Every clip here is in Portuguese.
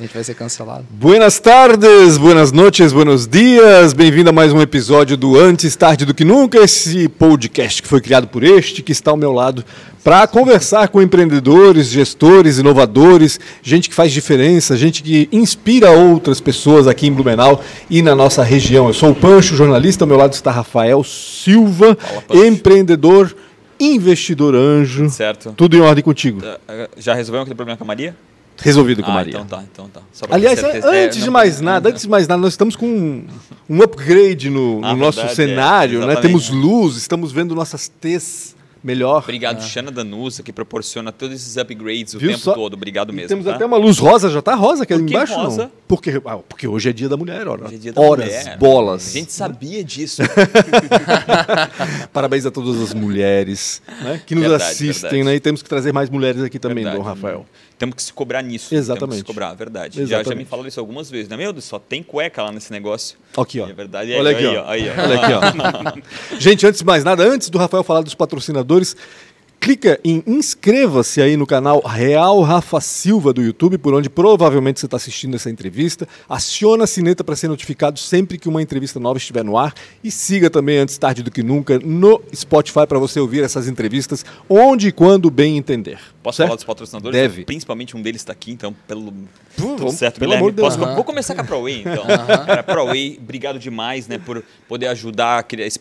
A gente vai ser cancelado. Buenas tardes, buenas noches, buenos dias. Bem-vindo a mais um episódio do Antes Tarde do que Nunca, esse podcast que foi criado por este que está ao meu lado para conversar com empreendedores, gestores, inovadores, gente que faz diferença, gente que inspira outras pessoas aqui em Blumenau e na nossa região. Eu sou o Pancho, jornalista, ao meu lado está Rafael Silva, Fala, empreendedor, investidor anjo. Certo. Tudo em ordem contigo. Já resolveu aquele problema com a Maria? Resolvido com ah, Maria. Então tá, então tá. Aliás, ter certeza. antes É, de mais nada, antes de mais nada, nós estamos com um, um upgrade no, no Ah, nosso verdade, cenário, é, né? Temos luz, estamos vendo nossas T's melhor. Obrigado, Xana Danusa, que proporciona todos esses upgrades o Viu tempo só? todo. Obrigado E mesmo. temos tá? até uma luz rosa, já tá rosa aqui embaixo, rosa? não? Porque, ah, porque hoje é dia da mulher, ora. Hoje é dia da Horas, mulher. bolas. A gente sabia disso. Parabéns a todas as mulheres né, que nos Verdade, assistem, verdade. né? E temos que trazer mais mulheres aqui também, Verdade. Dom Rafael. Temos que se cobrar nisso. Exatamente. Temos que se cobrar, verdade. Já, já me Exatamente. falaram isso algumas vezes, né? Meu Deus, só tem cueca lá nesse negócio. Aqui, ó. É verdade. Olha aí, aqui, aí, ó. Aí, ó. Olha aqui, ó. Gente, antes de mais nada, antes do Rafael falar dos patrocinadores, clica em inscreva-se aí no canal Real Rafa Silva do YouTube, por onde provavelmente você está assistindo essa entrevista. Aciona a sineta para ser notificado sempre que uma entrevista nova estiver no ar. E siga também, antes tarde do que nunca, no Spotify para você ouvir essas entrevistas onde e quando bem entender. Posso certo? falar dos patrocinadores? Deve. Principalmente um deles está aqui, então, pelo. Tudo certo, pelo Guilherme. amor de Deus. Posso-. Vou começar com a ProWay, então. Cara, ProWay, obrigado demais, né, por poder ajudar a, criar esse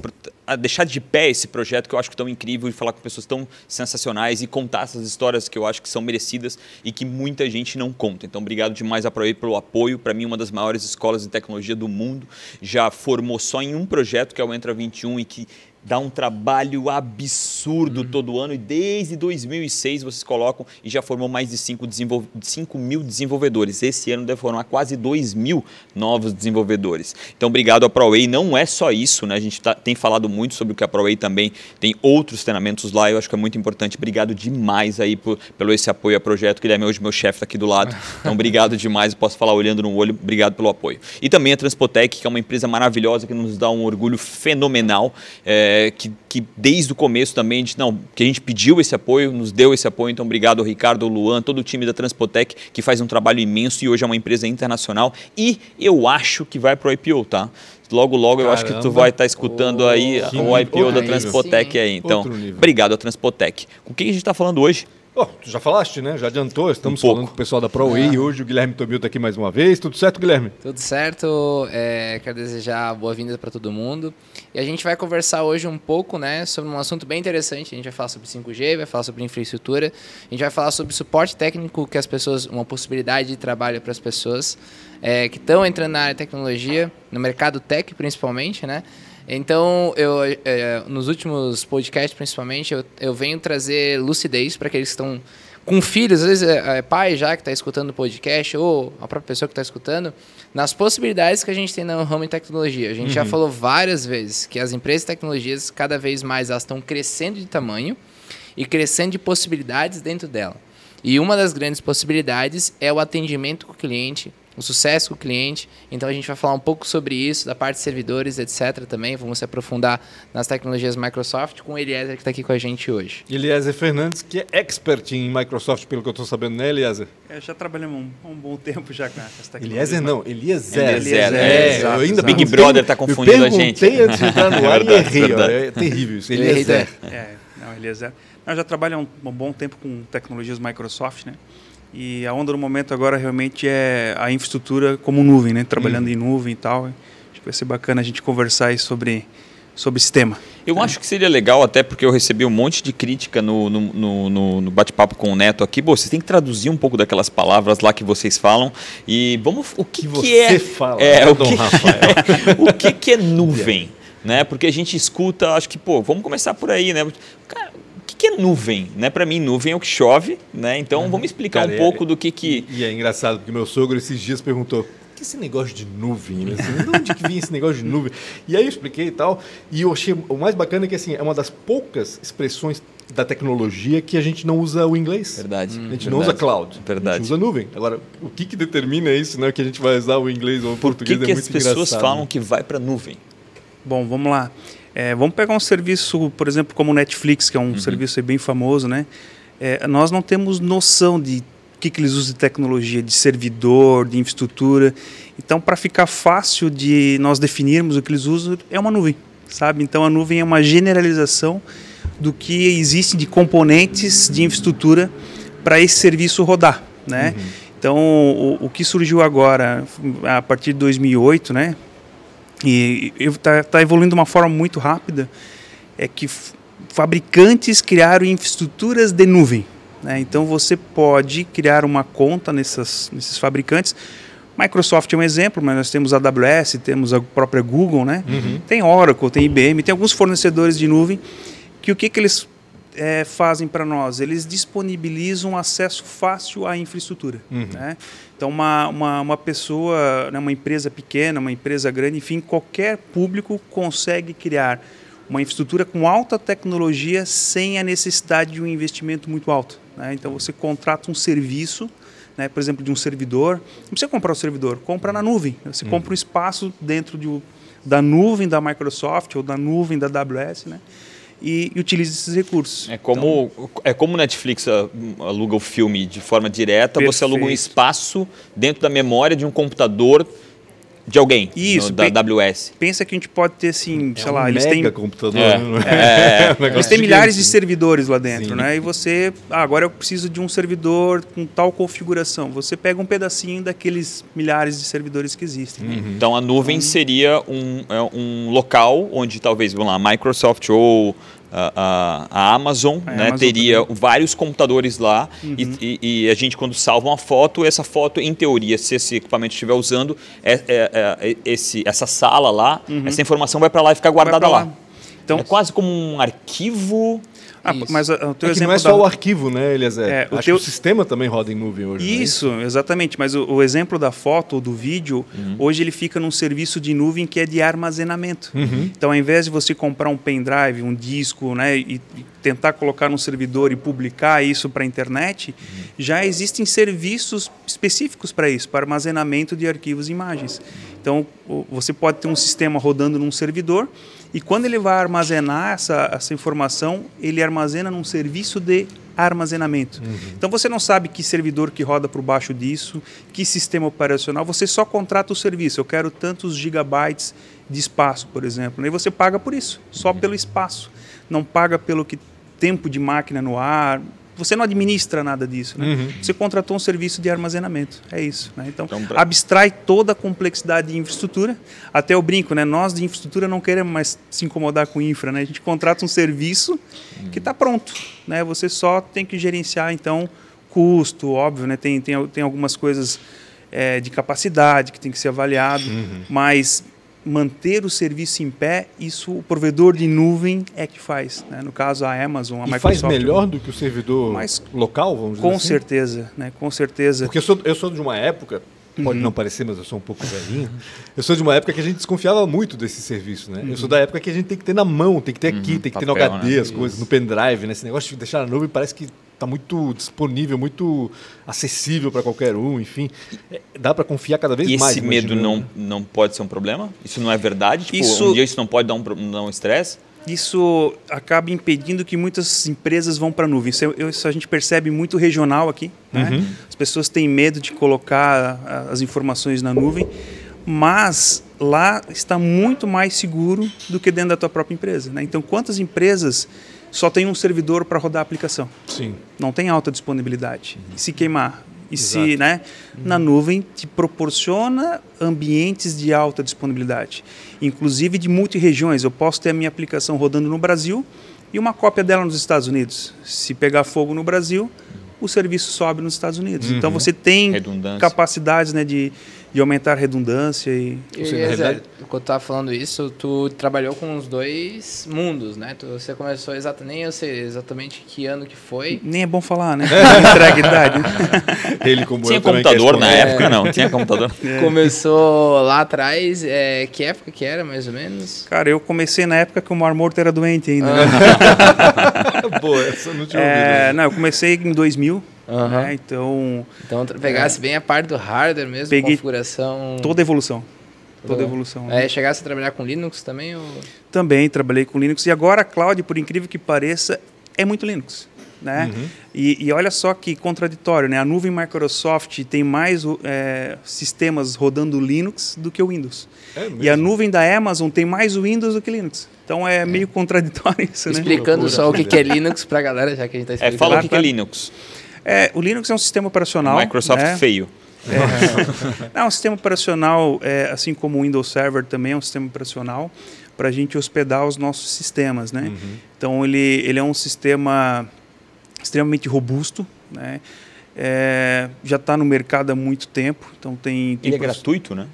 a deixar de pé esse projeto que eu acho tão incrível e falar com pessoas tão sensacionais e contar essas histórias que eu acho que são merecidas e que muita gente não conta. Então, obrigado demais a ProWay pelo apoio. Para mim, uma das maiores escolas de tecnologia do mundo. Já formou só em um projeto, que é o Entra 21, e que dá um trabalho absurdo todo ano e desde 2006 vocês colocam e já formou mais de 5 mil desenvolvedores. Esse ano deve formar quase 2 mil novos desenvolvedores. Então, obrigado à ProWay. Não é só isso, né? A gente tá- tem falado muito sobre o que a ProWay também tem outros treinamentos lá. Eu acho que é muito importante. Obrigado demais aí por, pelo esse apoio ao projeto. Guilherme, hoje meu chefe está aqui do lado. Então, obrigado demais. Eu posso falar olhando no olho. Obrigado pelo apoio. E também a Transpotec, que é uma empresa maravilhosa que nos dá um orgulho fenomenal. é, que, que desde o começo também, a gente, não, que a gente pediu esse apoio, nos deu esse apoio. Então, obrigado ao Ricardo, ao Luan, todo o time da Transpotec, que faz um trabalho imenso e hoje é uma empresa internacional. E eu acho que vai para o IPO, tá? Logo, logo, eu acho que tu Caramba. vai estar escutando aí Que o IPO da Aí Transpotec sim. aí. Então, obrigado à Transpotec. Com quem a gente está falando hoje? Ó, tu já falaste, né? Já adiantou. Estamos Um falando com o pessoal da ProWay. Hoje o Guilherme Tomil está aqui mais uma vez. Tudo certo, Guilherme? Tudo certo? É, quero desejar boa-vinda para todo mundo. E a gente vai conversar hoje um pouco né, sobre um assunto bem interessante. A gente vai falar sobre 5G, vai falar sobre infraestrutura, a gente vai falar sobre suporte técnico que as pessoas, uma possibilidade de trabalho para as pessoas é, que estão entrando na área de tecnologia, no mercado tech principalmente, né? Então, eu, é, nos últimos podcasts, principalmente, eu, eu venho trazer lucidez para aqueles que estão com filhos, às vezes é, é pai já que está escutando o podcast, ou a própria pessoa que está escutando, nas possibilidades que a gente tem no ramo de tecnologia. A gente já falou várias vezes que as empresas de tecnologias, cada vez mais, elas estão crescendo de tamanho e crescendo de possibilidades dentro dela. E uma das grandes possibilidades é o atendimento com o cliente, o sucesso com o cliente. Então a gente vai falar um pouco sobre isso, da parte de servidores, etc. também. Vamos se aprofundar nas tecnologias Microsoft com o Eliezer que está aqui com a gente hoje. Eliezer Fernandes, que é expert em Microsoft, pelo que eu estou sabendo, né, Eliezer? É, já trabalhamos um, um bom tempo já com essa tecnologia. Eliezer não, Eliezer. Eliezer, é, exato, eu ainda. Big Brother tá confundindo a gente. Eu perguntei antes de entrar no ar e errei. ó. É terrível isso. Eu Eliezer. É, não, Eliezer. Nós já trabalhamos um, um bom tempo com tecnologias Microsoft, né? E a onda do momento agora realmente é a infraestrutura como nuvem, né? Trabalhando Uhum. em nuvem e tal. Acho que vai ser bacana a gente conversar aí sobre, sobre esse tema. Eu acho que seria legal, até porque eu recebi um monte de crítica no, no, no- no- no bate-papo com o Neto aqui. Pô, vocês têm que traduzir um pouco daquelas palavras lá que vocês falam. E vamos. O que, Que que você é. fala, é, o, Dom que, Rafael? o que, que é nuvem? né? Porque a gente escuta, acho que, pô, vamos começar por aí, né? Que, que é nuvem? Né? Para mim, nuvem é o que chove, né? Então vamos explicar Cara, um é- pouco do que, que. E é engraçado, porque meu sogro esses dias perguntou: "O que é esse negócio de nuvem? né? Assim, de onde que vinha esse negócio de nuvem? E aí eu expliquei e tal. E eu achei o mais bacana é que assim, é uma das poucas expressões da tecnologia que a gente não usa o inglês. Verdade. A gente não usa cloud. A Verdade. gente usa nuvem. Agora, o que, que determina isso, né? Que a gente vai usar o inglês ou o Por que, português que é as muito pessoas engraçado. falam que vai para nuvem? Bom, vamos lá. É, vamos pegar um serviço, por exemplo, como o Netflix, que é um serviço aí bem famoso, né? É, nós não temos noção de que, que eles usam de tecnologia, de servidor, de infraestrutura. Então, para ficar fácil de nós definirmos o que eles usam, é uma nuvem, sabe? Então, a nuvem é uma generalização do que existe de componentes de infraestrutura para esse serviço rodar, né? Uhum. Então, o, o, que surgiu agora, a partir de 2008, né? E está tá evoluindo de uma forma muito rápida, é que fabricantes criaram infraestruturas de nuvem. Né? Então, você pode criar uma conta nessas, nesses fabricantes. Microsoft é um exemplo, mas nós temos a AWS, temos a própria Google, né? Uhum. Tem Oracle, tem IBM, tem alguns fornecedores de nuvem que o que, que eles é, fazem para nós? Eles disponibilizam acesso fácil à infraestrutura. Uhum. Né? Então, uma, uma, uma pessoa, né, uma empresa pequena, uma empresa grande, enfim, qualquer público consegue criar uma infraestrutura com alta tecnologia sem a necessidade de um investimento muito alto. Né? Então, você contrata um serviço, né, por exemplo, de um servidor. Não precisa comprar o servidor, compra na nuvem. Você uhum. compra um espaço dentro de, da nuvem da Microsoft ou da nuvem da AWS, né? E, e utilize esses recursos. É como então, é como Netflix aluga o filme de forma direta, perfeito. você aluga um espaço dentro da memória de um computador de alguém Isso, no, da AWS. Pensa que a gente pode ter assim, é sei um lá, eles têm computador, é, né? é, é, eles têm milhares de servidores lá dentro, Sim. né? E você, ah, agora eu preciso de um servidor com tal configuração. Você pega um pedacinho daqueles milhares de servidores que existem. Uhum. Então a nuvem então, seria um, é um local onde talvez, vamos lá, Microsoft ou a, a, Amazon, a né, Amazon teria também. vários computadores lá uhum. e, e, e, a gente quando salva uma foto, essa foto, em teoria, se esse equipamento estiver usando, é, é, é, esse, essa sala lá, uhum. essa informação vai para lá e fica guardada lá. lá. Então, é quase como um arquivo ah, mas o teu é exemplo não é só da... o arquivo, né, Eliezer? É, o teu... o sistema também roda em nuvem hoje. É isso, é exatamente. Mas o, o, exemplo da foto ou do vídeo, uhum. hoje ele fica num serviço de nuvem que é de armazenamento. Uhum. Então, ao invés de você comprar um pendrive, um disco, né, e, e tentar colocar no servidor e publicar isso para a internet, uhum. já existem serviços específicos para isso, para armazenamento de arquivos e imagens. Então, você pode ter um sistema rodando num servidor e quando ele vai armazenar essa, essa informação, ele armazena num serviço de armazenamento. Uhum. Então você não sabe que servidor que roda por baixo disso, que sistema operacional, você só contrata o serviço. Eu quero tantos gigabytes de espaço, por exemplo. E você paga por isso, só pelo espaço. Não paga pelo que tempo de máquina no ar, você não administra nada disso. Né? Uhum. Você contratou um serviço de armazenamento. É isso. Né? Então, então pra... abstrai toda a complexidade de infraestrutura. Até o brinco, né? nós de infraestrutura não queremos mais se incomodar com infra. Né? A gente contrata um serviço uhum. que está pronto. Né? Você só tem que gerenciar, então, custo, óbvio. Né? Tem, tem, tem algumas coisas é, de capacidade que tem que ser avaliado. Uhum. Mas manter o serviço em pé, isso o provedor de nuvem é que faz. Né? No caso, a Amazon, a e Microsoft. faz melhor do que o servidor Mas, local, vamos dizer com assim? certeza, né? com certeza. Porque eu sou, eu sou de uma época, pode uhum. não parecer, mas eu sou um pouco velhinho, eu sou de uma época que a gente desconfiava muito desse serviço. Né? Eu sou uhum. da época que a gente tem que ter na mão, tem que ter aqui, uhum. tem que Papel, ter no HD né? as coisas, Isso. no pendrive. Né? Esse negócio de deixar na nuvem parece que está muito disponível, muito acessível para qualquer um, enfim. É, dá para confiar cada vez e mais. E esse medo não, não pode ser um problema? Isso não é verdade? Tipo, isso, um dia isso não pode dar um estresse? Um isso acaba impedindo que muitas empresas vão para a nuvem. Isso, é, isso, a gente percebe muito regional aqui. Né? Uhum. As pessoas têm medo de colocar as informações na nuvem, mas lá está muito mais seguro do que dentro da tua própria empresa. Né? Então, quantas empresas só tem um servidor para rodar a aplicação. Sim. Não tem alta disponibilidade. Uhum. E se queimar? E Exato. se, né? Uhum. Na nuvem te proporciona ambientes de alta disponibilidade, inclusive de multi-regiões. Eu posso ter a minha aplicação rodando no Brasil e uma cópia dela nos Estados Unidos. Se pegar fogo no Brasil, o serviço sobe nos Estados Unidos. Então, uhum. Então você tem capacidades né, de de aumentar a redundância e. e seja, realidade... Quando tu estava falando isso, tu trabalhou com os dois mundos, né? Tu, você começou exatamente, nem eu sei exatamente que ano que foi. Nem é bom falar, né? Entrega idade. Ele como Tinha computador na é. época, não? Tinha computador. É. Começou lá atrás, é, que época que era, mais ou menos? Cara, eu comecei na época que o Mar Morto era doente ainda. Né? Ah. Boa, essa não tinha ouvido. É, não, eu comecei em 2000. Uhum. Né? Então. Então pegasse é, bem a parte do hardware mesmo, peguei configuração. Toda a evolução. Toda a evolução. É, né? chegasse a trabalhar com Linux também? Ou... Também trabalhei com Linux. E agora a cloud, por incrível que pareça, é muito Linux. né? Uhum. E, e, olha só que contraditório, né? A nuvem Microsoft tem mais é, sistemas rodando Linux do que o Windows. É e a nuvem da Amazon tem mais Windows do que Linux. Então é, é. meio contraditório isso, né? Explicando só o que, que é Linux para a galera, já que a gente está explicando. É, fala o que, que é Linux. É, o Linux é um sistema operacional. Microsoft né? feio. É. Não, um sistema operacional, é, assim como o Windows Server também é um sistema operacional para a gente hospedar os nossos sistemas, né? Uhum. Então ele, ele é um sistema extremamente robusto, né? É, já está no mercado há muito tempo, então tem. tem ele é gratuito, né?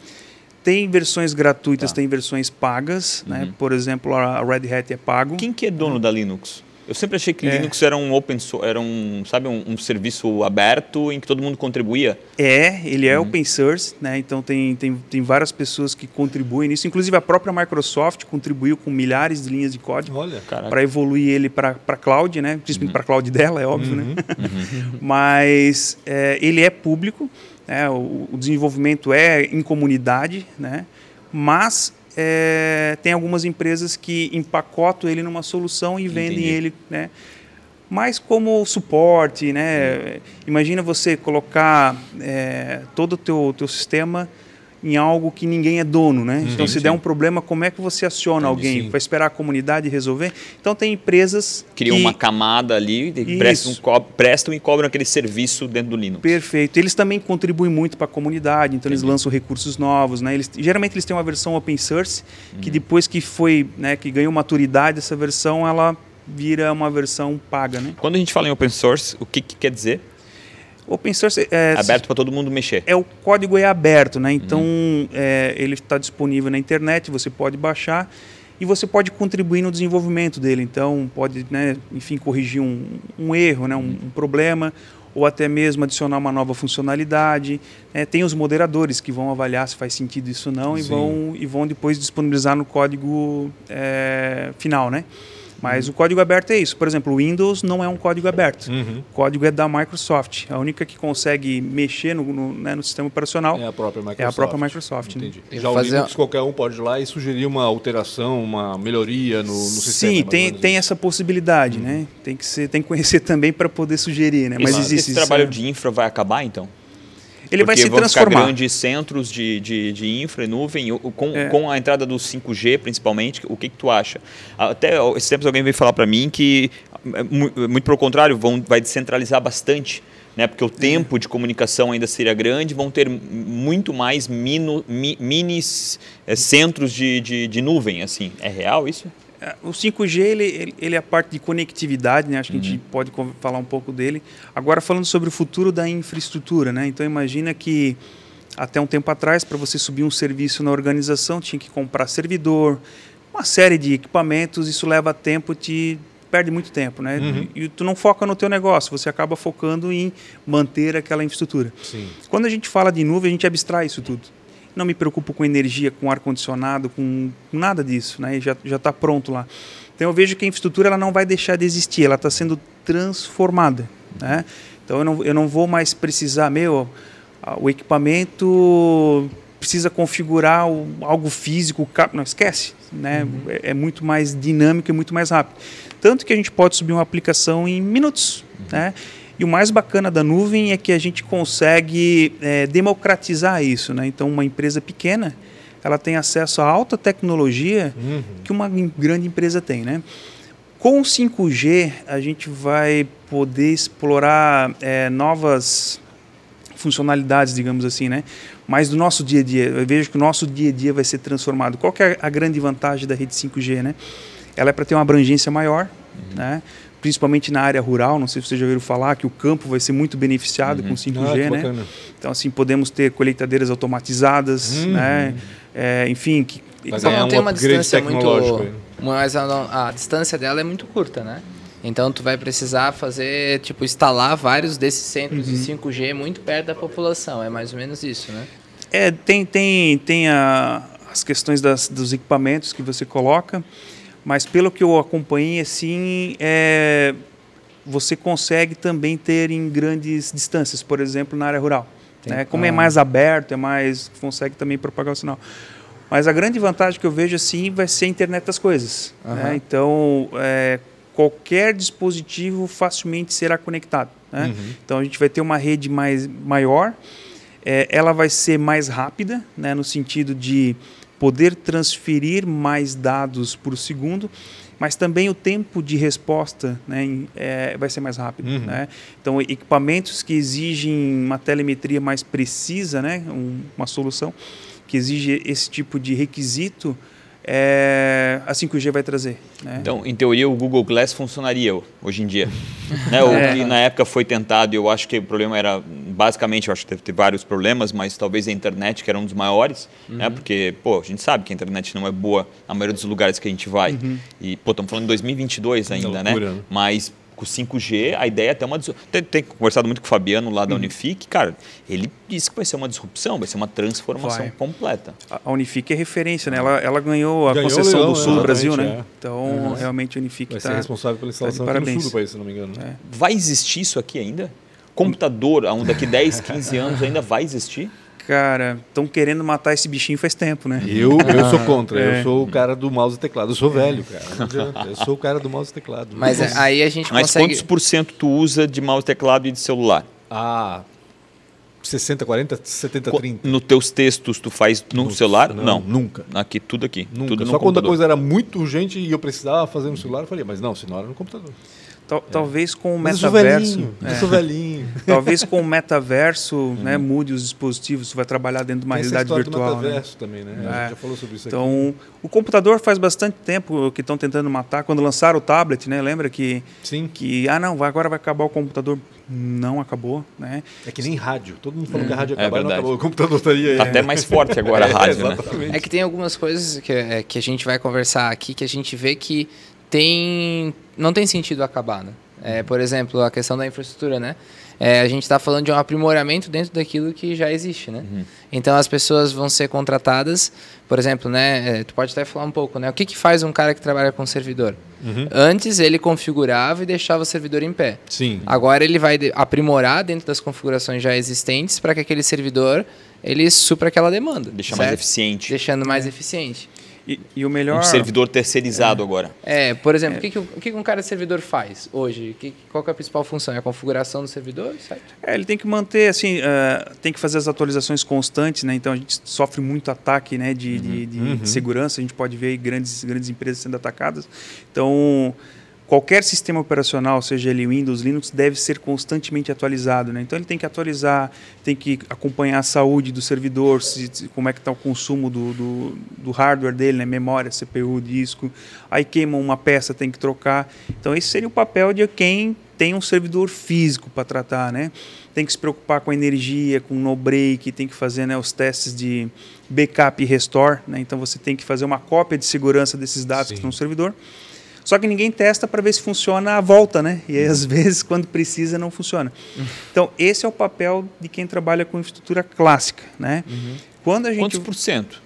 Tem versões gratuitas, tá. tem versões pagas, né? uhum. né? Por exemplo, a Red Hat é pago. Quem que é dono da Linux? Eu sempre achei que é. Linux era um open era um, sabe, um, um, serviço aberto em que todo mundo contribuía. É, ele é uhum. open source, né? Então tem, tem, tem várias pessoas que contribuem nisso. Inclusive a própria Microsoft contribuiu com milhares de linhas de código para evoluir ele para cloud, né? Principalmente uhum. para cloud dela, é óbvio, né? uhum. né? Mas é, ele é público, né? o, o desenvolvimento é em comunidade, né? Mas é, tem algumas empresas que empacotam ele numa solução e vendem Entendi. ele, né? Mas como suporte, né? Imagina você colocar é, todo o teu, teu sistema em algo que ninguém é dono, né? Então, se der um problema, como é que você aciona Entendi, alguém? Vai esperar a comunidade resolver? Então, tem empresas Criam que... uma camada ali, prestam, co prestam, e cobram aquele serviço dentro do Linux. Perfeito. Eles também contribuem muito para a comunidade, então Entendi. eles lançam recursos novos, né? Eles, geralmente, eles têm uma versão open source, que uhum. depois que foi, né, que ganhou maturidade essa versão, ela vira uma versão paga, né? Quando a gente fala em open source, o que, que quer dizer? Open source é aberto para todo mundo mexer. É o código é aberto, né? Então uhum. é, ele está disponível na internet, você pode baixar e você pode contribuir no desenvolvimento dele. Então pode, né, enfim, corrigir um, um erro, né, um, um, problema ou até mesmo adicionar uma nova funcionalidade. É, tem os moderadores que vão avaliar se faz sentido isso ou não e vão e vão depois disponibilizar no código é, final, né? Mas uhum. o código aberto é isso. Por exemplo, o Windows não é um código aberto. Uhum. O código é da Microsoft. A única que consegue mexer no, no, né, no, sistema operacional é a própria Microsoft. É a própria Microsoft. Né? Entendi. Né? Já o Linux, qualquer um pode ir lá e sugerir uma alteração, uma melhoria no, no sistema. Sim, tem, tem essa possibilidade. Uhum. Né? Tem, que ser, tem que conhecer também para poder sugerir. Né? Mas existe, esse trabalho de infra vai acabar, então? Ele vai se transformar. Grandes centros de, de, de infra e nuvem, com, é. com a entrada do 5G principalmente, o que, que tu acha? Até esses tempos alguém veio falar para mim que, é, muito pelo contrário, vão, vai descentralizar bastante. Né, porque o tempo de comunicação ainda seria grande, vão ter muito mais mino, mi, minis é, centros de, de, de nuvem. assim É real isso? O 5G ele, ele é a parte de conectividade, né? acho que uhum. a gente uhum. pode falar um pouco dele. Agora, falando sobre o futuro da infraestrutura. Né? Então, imagina que até um tempo atrás, para você subir um serviço na organização, tinha que comprar servidor, uma série de equipamentos, isso leva tempo, te perde muito tempo, né? Uhum. E tu não foca no teu negócio, você acaba focando em manter aquela infraestrutura. Sim. Quando a gente fala de nuvem, a gente abstrai isso tudo não me preocupo com energia, com ar-condicionado, com nada disso, né? já está pronto lá. Então eu vejo que a infraestrutura ela não vai deixar de existir, ela está sendo transformada. Né? Então eu não, eu não vou mais precisar, meu, o equipamento precisa configurar algo físico, não esquece, né? Uhum. É, é, muito mais dinâmico e muito mais rápido. Tanto que a gente pode subir uma aplicação em minutos, uhum. né? E o mais bacana da nuvem é que a gente consegue é, democratizar isso. Né? Então, uma empresa pequena ela tem acesso a alta tecnologia uhum. que uma grande empresa tem. Né? Com o 5G, a gente vai poder explorar é, novas funcionalidades, digamos assim, né? Mas do nosso dia a dia, eu vejo que o nosso dia a dia vai ser transformado. Qual que é a grande vantagem da rede 5G, né? Ela é para ter uma abrangência maior, uhum. né? Principalmente na área rural, não sei se vocês já ouviram falar que o campo vai ser muito beneficiado uhum. com 5G, ah, né? Então assim podemos ter colheitadeiras automatizadas, uhum. né? É, enfim, que mas então, não tem uma distância muito, mas a, a, distância dela é muito curta, né? Então tu vai precisar fazer, tipo, instalar vários desses centros uhum. de 5G muito perto da população, é mais ou menos isso, né? É, tem tem tem a, as questões das, dos equipamentos que você coloca mas pelo que eu acompanhei, assim, é, você consegue também ter em grandes distâncias, por exemplo, na área rural. Né? Como é mais aberto, é mais consegue também propagar o sinal. Mas a grande vantagem que eu vejo assim vai ser a internet das coisas. Uhum. Né? Então, é, qualquer dispositivo facilmente será conectado. Né? Uhum. Então a gente vai ter uma rede mais maior, é, ela vai ser mais rápida, né, no sentido de poder transferir mais dados por segundo, mas também o tempo de resposta né, é, vai ser mais rápido. Uhum. Né? Então, equipamentos que exigem uma telemetria mais precisa, né, um, uma solução que exige esse tipo de requisito, é, a 5G vai trazer. Né? Então, em teoria, o Google Glass funcionaria hoje em dia. né? O é. que na época foi tentado, e eu acho que o problema era, basicamente, eu acho que teve, vários problemas, mas talvez a internet, que era um dos maiores, né? uhum. né? porque, pô, a gente sabe que a internet não é boa na maioria dos lugares que a gente vai. Uhum. E, pô, estamos falando de 2022 ainda, né? loucura, né? Mas com 5G, a ideia é até uma. Tem, tem conversado muito com o Fabiano lá da uhum. Unifique, cara, ele disse que vai ser uma disrupção, vai ser uma transformação vai. completa. A Unifique é referência, né? Ela, ela ganhou a ganhou concessão Leão, do sul do Brasil, né? É. Então, uhum. realmente a Unifique vai tá, ser responsável pela tá instalação tá no sul do país, se não me engano. É. Vai existir isso aqui ainda? Computador, daqui 10, 15 anos ainda vai existir? Cara, estão querendo matar esse bichinho faz tempo, né? Eu, eu sou contra. É. Eu sou o cara do mouse e teclado. Eu sou velho, cara. Não adianta. Eu sou o cara do mouse e teclado. Mas é, aí a gente Mas consegue... quantos por cento tu usa de mouse, teclado e de celular? Ah, 60, 40, 70, 30. Nos teus textos tu faz no, no celular? Não, não, Nunca. Aqui, tudo aqui. Nunca. Tudo Só quando a coisa era muito urgente e eu precisava fazer no celular, eu falei, mas não, senão era no computador. Tal, é. Talvez com o metaverso. Eu sou velhinho. É, talvez com o metaverso uhum. né, mude os dispositivos, você vai trabalhar dentro de uma Tem realidade virtual. Do né? metaverso né? também, né? É. A gente já falou sobre isso então, aqui. o computador faz bastante tempo que estão tentando matar. Quando lançaram o tablet, né? Lembra que. Sim. Que, ah, não, agora vai acabar o computador. Não acabou, né? É que nem rádio. Todo mundo falou que a rádio acabou, é não acabou. O computador estaria aí. Tá até mais forte agora a rádio, né? É que tem algumas coisas que, é, que a gente vai conversar aqui que a gente vê que tem não tem sentido acabar, né? É, por exemplo, a questão da infraestrutura, né? É, a gente está falando de um aprimoramento dentro daquilo que já existe, né? Uhum. Então as pessoas vão ser contratadas, por exemplo, né? É, tu pode até falar um pouco, né? O que, que faz um cara que trabalha com servidor? Uhum. Antes ele configurava e deixava o servidor em pé. Sim. Agora ele vai aprimorar dentro das configurações já existentes para que aquele servidor ele supra aquela demanda. Deixa certo? mais eficiente. Deixando mais é. eficiente. E, e, o melhor. Um servidor terceirizado é. agora. É, por exemplo, é. o, que, que, o que um cara de servidor faz hoje? Que, qual que é a principal função? É a configuração do servidor? Certo? É, ele tem que manter, assim, uh, tem que fazer as atualizações constantes, né? Então a gente sofre muito ataque né, de, uhum. de, de uhum. segurança, a gente pode ver grandes, grandes empresas sendo atacadas. Então qualquer sistema operacional, seja ele Windows, Linux, deve ser constantemente atualizado. Né? Então ele tem que atualizar, tem que acompanhar a saúde do servidor, se, como é que está o consumo do, do, do, hardware dele, né? memória, CPU, disco. Aí queima uma peça, tem que trocar. Então esse seria o papel de quem tem um servidor físico para tratar. Né? Tem que se preocupar com a energia, com o no-break, tem que fazer né, os testes de backup e restore. Né? Então você tem que fazer uma cópia de segurança desses dados Sim. que estão no servidor só que ninguém testa para ver se funciona a volta, né? E aí, às vezes, quando precisa, não funciona. Então, esse é o papel de quem trabalha com infraestrutura clássica, né? Uhum. Quando a gente... Quantos por cento?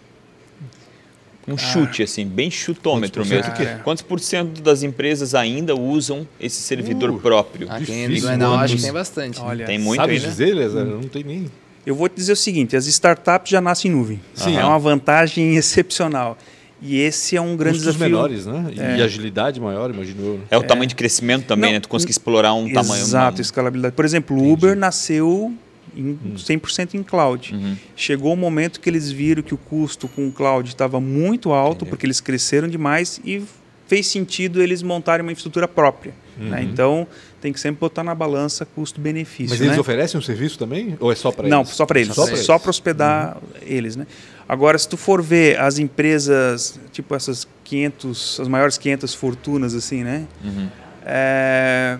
Um ah. chute, assim, bem chutômetro mesmo. Ah, Quantos por cento das empresas ainda usam esse servidor uh, próprio? Aqui em não, acho que tem bastante. Olha, tem muito sabe aí, né? dizer, Lézer? Não tem nem... Eu vou te dizer o seguinte, as startups já nascem em nuvem. Sim. É uma vantagem excepcional. E esse é um grande Custos desafio. menores, né? E, é. agilidade maior, imagino eu. É o é. tamanho de crescimento também, Não, né? Tu conseguir explorar um exato, tamanho... Exato, escalabilidade. Por exemplo, o Uber nasceu em 100% hum. em cloud. Uhum. Chegou o um momento que eles viram que o custo com o cloud estava muito alto, Entendi. porque eles cresceram demais e fez sentido eles montarem uma infraestrutura própria. Né? Uhum. Né? Então, tem que sempre botar na balança custo-benefício. Mas eles né? oferecem um serviço também? Ou é só para eles? Não, só para eles. Só para hospedar uhum. eles. Né? Agora, se tu for ver as empresas, tipo essas 500, as maiores 500 fortunas, assim, né? Uhum. É,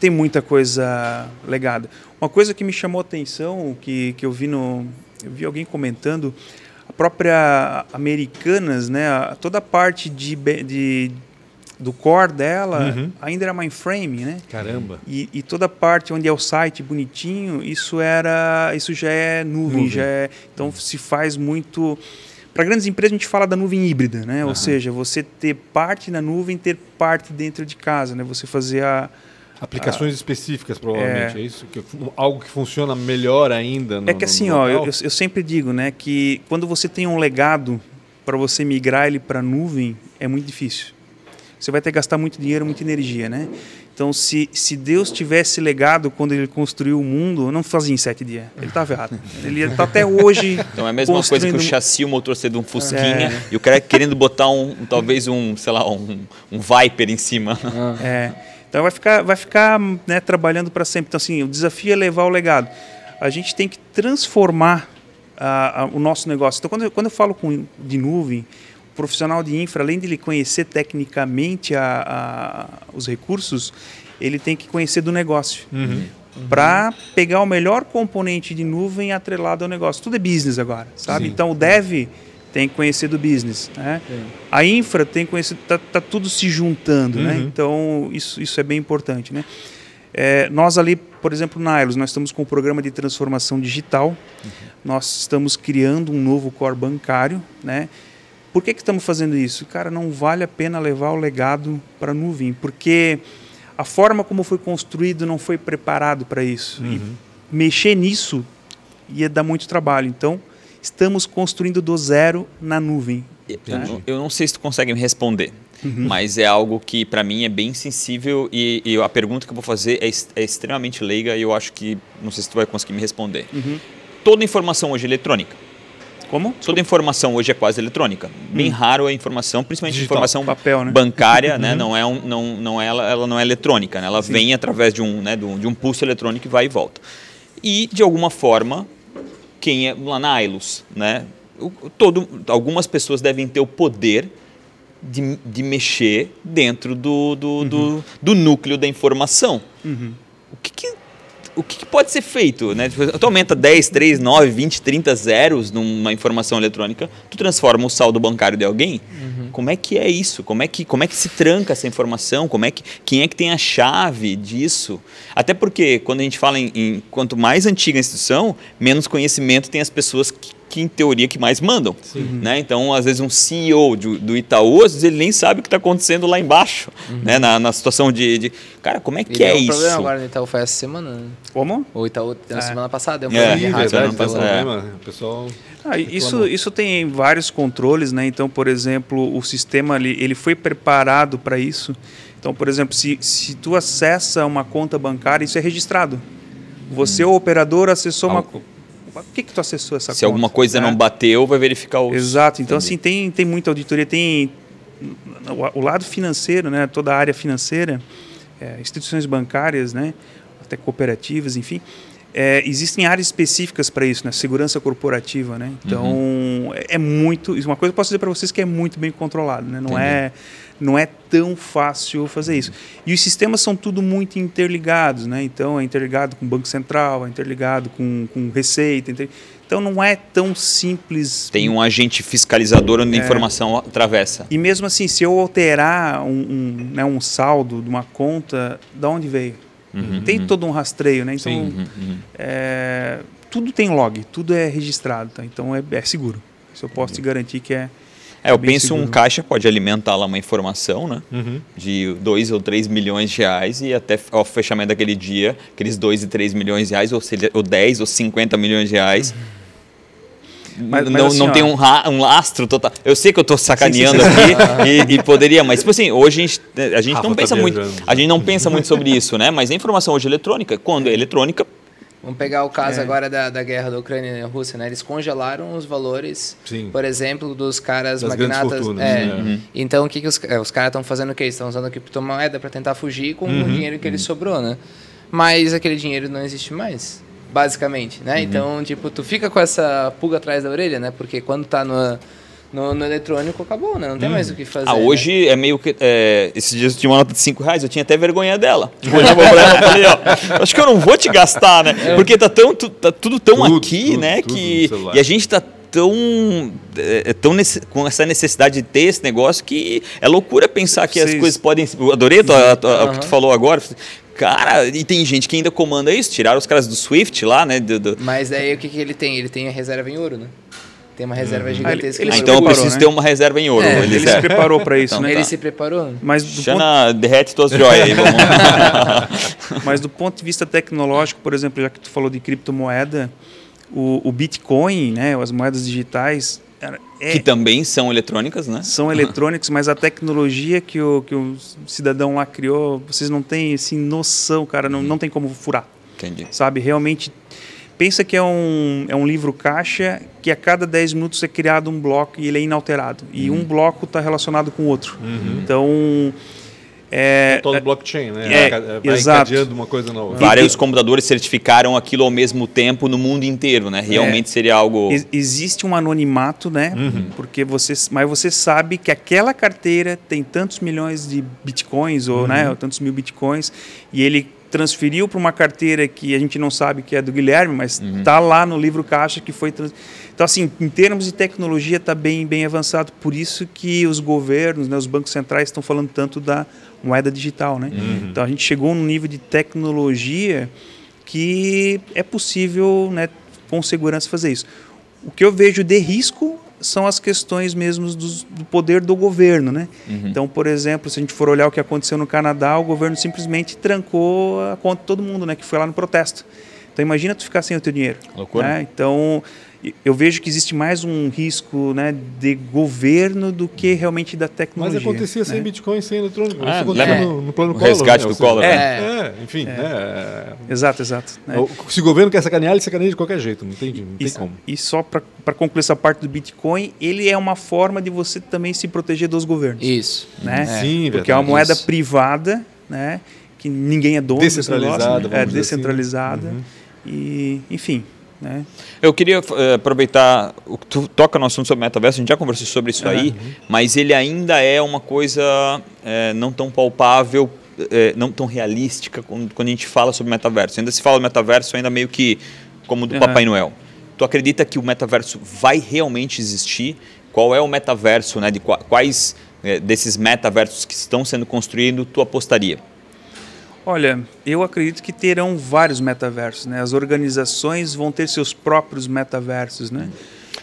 tem muita coisa legada. Uma coisa que me chamou a atenção, que, que eu vi no, eu vi alguém comentando, a própria Americanas, né? Toda a parte de, de do core dela uhum. ainda era mainframe, né? Caramba. E, e, toda a parte onde é o site bonitinho, isso era, isso já é nuvem, nuvem. já é, então se faz muito para grandes empresas a gente fala da nuvem híbrida, né? Uhum. Ou seja, você ter parte na nuvem, ter parte dentro de casa, né? Você fazer a aplicações a, específicas provavelmente é, é isso que algo que funciona melhor ainda. No, é que assim, ó, eu, eu sempre digo, né, que quando você tem um legado para você migrar ele para nuvem é muito difícil você vai ter que gastar muito dinheiro, muita energia, né? Então, se, se Deus tivesse legado quando ele construiu o mundo, não fazia em sete dias. Ele estava errado. Ele está até hoje. Então é a mesma coisa que o chassi, o motor ser de um Fusquinha é. e o cara querendo botar um, talvez um, sei lá, um, um Viper em cima. É. Então vai ficar, vai ficar né, trabalhando para sempre. Então, assim, o desafio é levar o legado. A gente tem que transformar a, o nosso negócio. Então, quando eu, quando eu falo com, de nuvem, profissional de infra, além de ele conhecer tecnicamente a, os recursos, ele tem que conhecer do negócio. Uhum. Para pegar o melhor componente de nuvem atrelado ao negócio. Tudo é business agora, sabe? Sim. Então, o dev tem que conhecer do business. Né? A infra tem que conhecer, tá, tá tudo se juntando, né? uhum. né? Então isso, isso é bem importante, né? É, nós ali, por exemplo, na Ailos, nós estamos com um programa de transformação digital. Uhum. Nós estamos criando um novo core bancário, né? Por que, que estamos fazendo isso? Cara, não vale a pena levar o legado para a nuvem, porque a forma como foi construído não foi preparado para isso. Uhum. E mexer nisso ia dar muito trabalho. Então, estamos construindo do zero na nuvem. Eu, né? eu não sei se tu consegue me responder, uhum. mas é algo que para mim é bem sensível e, e, a pergunta que eu vou fazer é, é, extremamente leiga e eu acho que não sei se tu vai conseguir me responder. Uhum. Toda informação hoje é eletrônica. Como? Toda informação hoje é quase eletrônica. Bem hum. raro a informação, principalmente Digital. informação Papel, né? bancária, né? Uhum. Não é um, não, não é, ela, ela não é eletrônica, né? Ela Sim. vem através de um, né, de um, de um pulso eletrônico e vai e volta. E de alguma forma quem é lá na Ailus, né? O, todo, algumas pessoas devem ter o poder de, de mexer dentro do, do, uhum. do, do, núcleo da informação. Uhum. O que, que o que, que, pode ser feito? Né? Tipo, tu aumenta 10, 3, 9, 20, 30 zeros numa informação eletrônica, tu transforma o saldo bancário de alguém? Uhum. Como é que é isso? Como é que, como é que se tranca essa informação? Como é que, quem é que tem a chave disso? Até porque quando a gente fala em, em quanto mais antiga a instituição, menos conhecimento tem as pessoas que que em teoria que mais mandam, uhum. né? Então, às vezes um CEO do, do Itaú, às vezes ele nem sabe o que está acontecendo lá embaixo, uhum. né? Na, na situação de, de, cara, como é que é, é um isso? O problema agora no Itaú foi essa semana. Né? Como? O Itaú na é. semana passada deu um é, problema é, verdade, passada, é. O pessoal ah, isso, isso tem vários controles, né? Então, por exemplo, o sistema ali, ele foi preparado para isso. Então, por exemplo, se, se tu acessa uma conta bancária, isso é registrado. Você, hum. o operador, acessou uma por que, que tu acessou essa Se conta? alguma coisa não bateu, vai verificar o. Exato. Então, Entendi. assim, tem, tem muita auditoria. Tem o, o lado financeiro, né? toda a área financeira, é, instituições bancárias, né? até cooperativas, enfim. É, existem áreas específicas para isso, né? Segurança corporativa, né? Então uhum. é, é muito. Uma coisa que eu posso dizer para vocês que é muito bem controlado, né? Não Entendi. é não é tão fácil fazer isso. E os sistemas são tudo muito interligados, né? Então é interligado com o Banco Central, é interligado com, com Receita. Inter... Então não é tão simples. Tem um agente fiscalizador onde é. a informação atravessa. E mesmo assim, se eu alterar um, um, né, um saldo de uma conta, da onde veio? Uhum, tem uhum. todo um rastreio, né? Então, uhum, uhum. é, tudo tem log, tudo é registrado, tá? então é, é seguro. Isso eu posso te garantir que é, é, eu penso seguro. um caixa pode alimentar lá uma informação, né? Uhum. De 2 ou 3 milhões de reais e até ao fechamento daquele dia, aqueles 2 e 3 milhões de reais, ou, seja, ou 10 ou 50 milhões de reais. Uhum. Mas, mas não, assim, não tem um, um, lastro total. Eu sei que eu estou sacaneando sim, sim, sim. aqui e, e, poderia, mas tipo assim, hoje a gente, a gente não tá pensa muito, a gente não pensa muito sobre isso, né? Mas a informação hoje é eletrônica, quando é eletrônica, Vamos pegar o caso é. agora da, da guerra da Ucrânia e Rússia, né? Eles congelaram os valores, Sim. por exemplo, dos caras das magnatas. Fortunas, é. Uhum. Então, o que, que os, é, os caras estão fazendo o quê? Estão usando a criptomoeda para tentar fugir com uhum. o dinheiro que uhum. eles sobrou, né? Mas aquele dinheiro não existe mais, basicamente, né? Uhum. Então, tipo, tu fica com essa pulga atrás da orelha, né? Porque quando tá no no, no, eletrônico acabou, né? Não tem hum. mais o que fazer. Ah, né? hoje né? é meio que. É, esses dias eu tinha uma nota de 5 reais, eu tinha até vergonha dela. Tipo, eu pra ela falei, ó, acho que eu não vou te gastar, né? É. Porque tá, tão, tá tudo tão tudo, aqui, tudo, né? Tudo que, e a gente tá tão, é, é tão nesse, com essa necessidade de ter esse negócio que é loucura pensar que Vocês... as coisas podem. Eu adorei o que tu falou agora. Cara, e tem gente que ainda comanda isso. Tiraram os caras do Swift lá, né? Do, do... Mas aí o que, que ele tem? Ele tem a reserva em ouro, né? Tem uma reserva hum. gigantesca. Ah, ele, ele então eu preciso né? ter uma reserva em ouro. É, ele, ele se preparou para isso, então, né? Ele tá. se preparou. Mas do Xana, ponto... derrete tuas joias aí, vamos Mas do ponto de vista tecnológico, por exemplo, já que tu falou de criptomoeda, o, o Bitcoin, né, as moedas digitais, É, que também são eletrônicas, né? São eletrônicos, mas a tecnologia que o, que o cidadão lá criou, vocês não têm assim, noção, cara, não, não tem como furar. Entendi. Sabe, realmente Pensa que é um, é um livro caixa que a cada 10 minutos é criado um bloco e ele é inalterado. E uhum. um bloco está relacionado com o outro. Uhum. Então. É, todo blockchain, né? É, é, vai exato. uma coisa nova. Vários e, computadores certificaram aquilo ao mesmo tempo no mundo inteiro, né? Realmente é, seria algo. Existe um anonimato, né? Uhum. Porque você, mas você sabe que aquela carteira tem tantos milhões de bitcoins ou, né, uhum. ou tantos mil bitcoins e ele transferiu para uma carteira que a gente não sabe que é do Guilherme, mas está uhum. lá no livro caixa que foi trans... então assim em termos de tecnologia está bem bem avançado por isso que os governos né, os bancos centrais estão falando tanto da moeda digital né uhum. então a gente chegou num nível de tecnologia que é possível né com segurança fazer isso o que eu vejo de risco são as questões mesmo do, do poder do governo, né? Uhum. Então, por exemplo, se a gente for olhar o que aconteceu no Canadá, o governo simplesmente trancou a conta de todo mundo, né? Que foi lá no protesto. Então, imagina tu ficar sem o teu dinheiro. Loucura. Né? Então, eu vejo que existe mais um risco né, de governo do que realmente da tecnologia. Mas acontecia né? sem Bitcoin, sem eletrônico. Ah, Isso é. no, no plano o Collor. resgate né? do Collor. É, é, enfim. É. Né? Exato, exato. Né? Se o governo quer sacanear, ele sacaneia de qualquer jeito, não tem, não tem como. E só para concluir essa parte do Bitcoin, ele é uma forma de você também se proteger dos governos. Isso. Né? É. Sim, Porque é uma moeda isso. privada, né? que ninguém é dono descentralizada, negócio, né? é descentralizada. Assim. Uhum. E, enfim, né? Eu queria uh, aproveitar o que tu toca no assunto sobre metaverso, a gente já conversou sobre isso aí, uhum. mas ele ainda é uma coisa é, não tão palpável, é, não tão realística quando, quando, a gente fala sobre metaverso. Ainda se fala metaverso ainda meio que como do uhum. Papai Noel. Tu acredita que o metaverso vai realmente existir? Qual é o metaverso, né? De quais é, desses metaversos que estão sendo construídos tu apostaria? Olha, eu acredito que terão vários metaversos, né? As organizações vão ter seus próprios metaversos, né?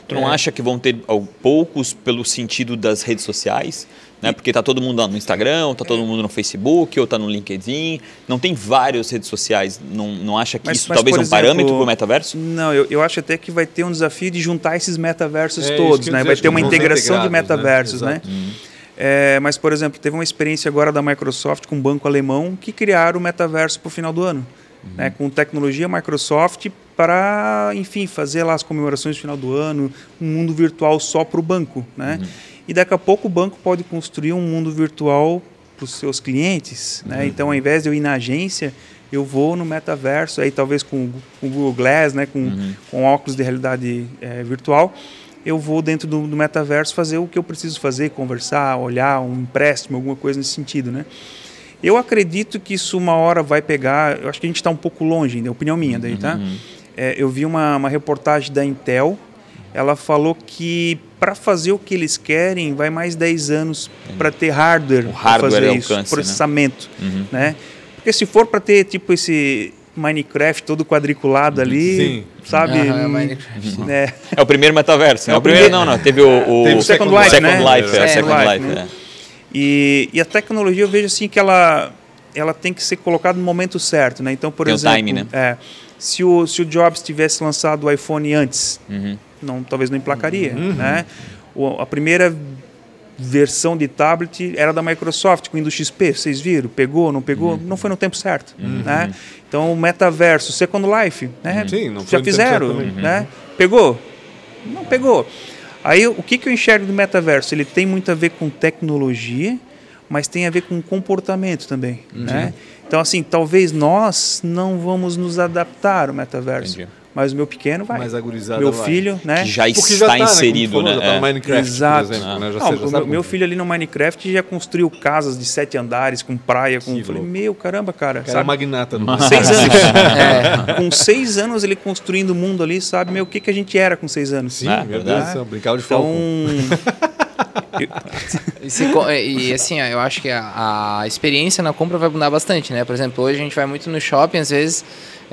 Tu não é. acha que vão ter poucos pelo sentido das redes sociais? Né? Porque tá todo mundo no Instagram, ou tá todo mundo no Facebook, ou tá no LinkedIn. Não tem várias redes sociais. Não, não acha que mas, isso mas, talvez é um parâmetro para o metaverso? Não, eu, eu acho até que vai ter um desafio de juntar esses metaversos é, todos, né? Vai ter uma integração de né? metaversos, né? né? É, mas, por exemplo, teve uma experiência agora da Microsoft com um banco alemão que criaram o metaverso para o final do ano. Uhum. Né, com tecnologia Microsoft para, enfim, fazer lá as comemorações do final do ano, um mundo virtual só para o banco. Né? Uhum. E daqui a pouco o banco pode construir um mundo virtual para os seus clientes. Né? Uhum. Então, ao invés de eu ir na agência, eu vou no metaverso, aí talvez com o Google Glass, né, com, uhum. com óculos de realidade é, virtual, eu vou dentro do, do, metaverso fazer o que eu preciso fazer, conversar, olhar, um empréstimo, alguma coisa nesse sentido, né? Eu acredito que isso uma hora vai pegar. Eu acho que a gente está um pouco longe ainda, é opinião minha daí, tá? Uhum. É, eu vi uma, uma reportagem da Intel. Ela falou que para fazer o que eles querem vai mais 10 anos para ter hardware, para fazer é isso, né? processamento, né? Uhum. né? Porque se for para ter tipo esse Minecraft todo quadriculado ali, Sim. sabe? Uhum, é, é. é, o primeiro metaverso. É, é o primeiro, não, não. Teve o, o Teve Second, Second Life, Second né? Life, é, Second Life, Life né? E, e a tecnologia eu vejo assim que ela, ela tem que ser colocada no momento certo, né? Então, por tem exemplo, time, né? é, se, o, se o Jobs tivesse lançado o iPhone antes, uhum. não, talvez não emplacaria, uhum. né? O, a primeira versão de tablet era da Microsoft com o Windows XP, vocês viram? Pegou, não pegou? Uhum. Não foi no tempo certo. Uhum. Né? Então, o metaverso, Second Life, né? Uhum. Sim, não já fizeram, né? Pegou? Não pegou. Aí, o que, que eu enxergo do metaverso? Ele tem muito a ver com tecnologia, mas tem a ver com comportamento também, né? Então, assim, talvez nós não vamos nos adaptar ao metaverso. Entendi mas o meu pequeno vai. Mais agorizado Meu filho, né? Que já Porque está já tá, inserido, né? Falou, né? Já tá no Minecraft, Exato. por exemplo, né? Já, Não, já meu, filho ali no Minecraft já construiu casas de sete andares, com praia, com... Falei, meu, caramba, cara. cara sabe? magnata. Com seis anos. é, com seis anos ele construindo o mundo ali, sabe? Meu, o que, que a gente era com seis anos? Sim, ah, meu Deus do céu, brincava de então... e, e, assim, eu acho que a, a experiência na compra vai mudar bastante, né? Por exemplo, hoje a gente vai muito no shopping, às vezes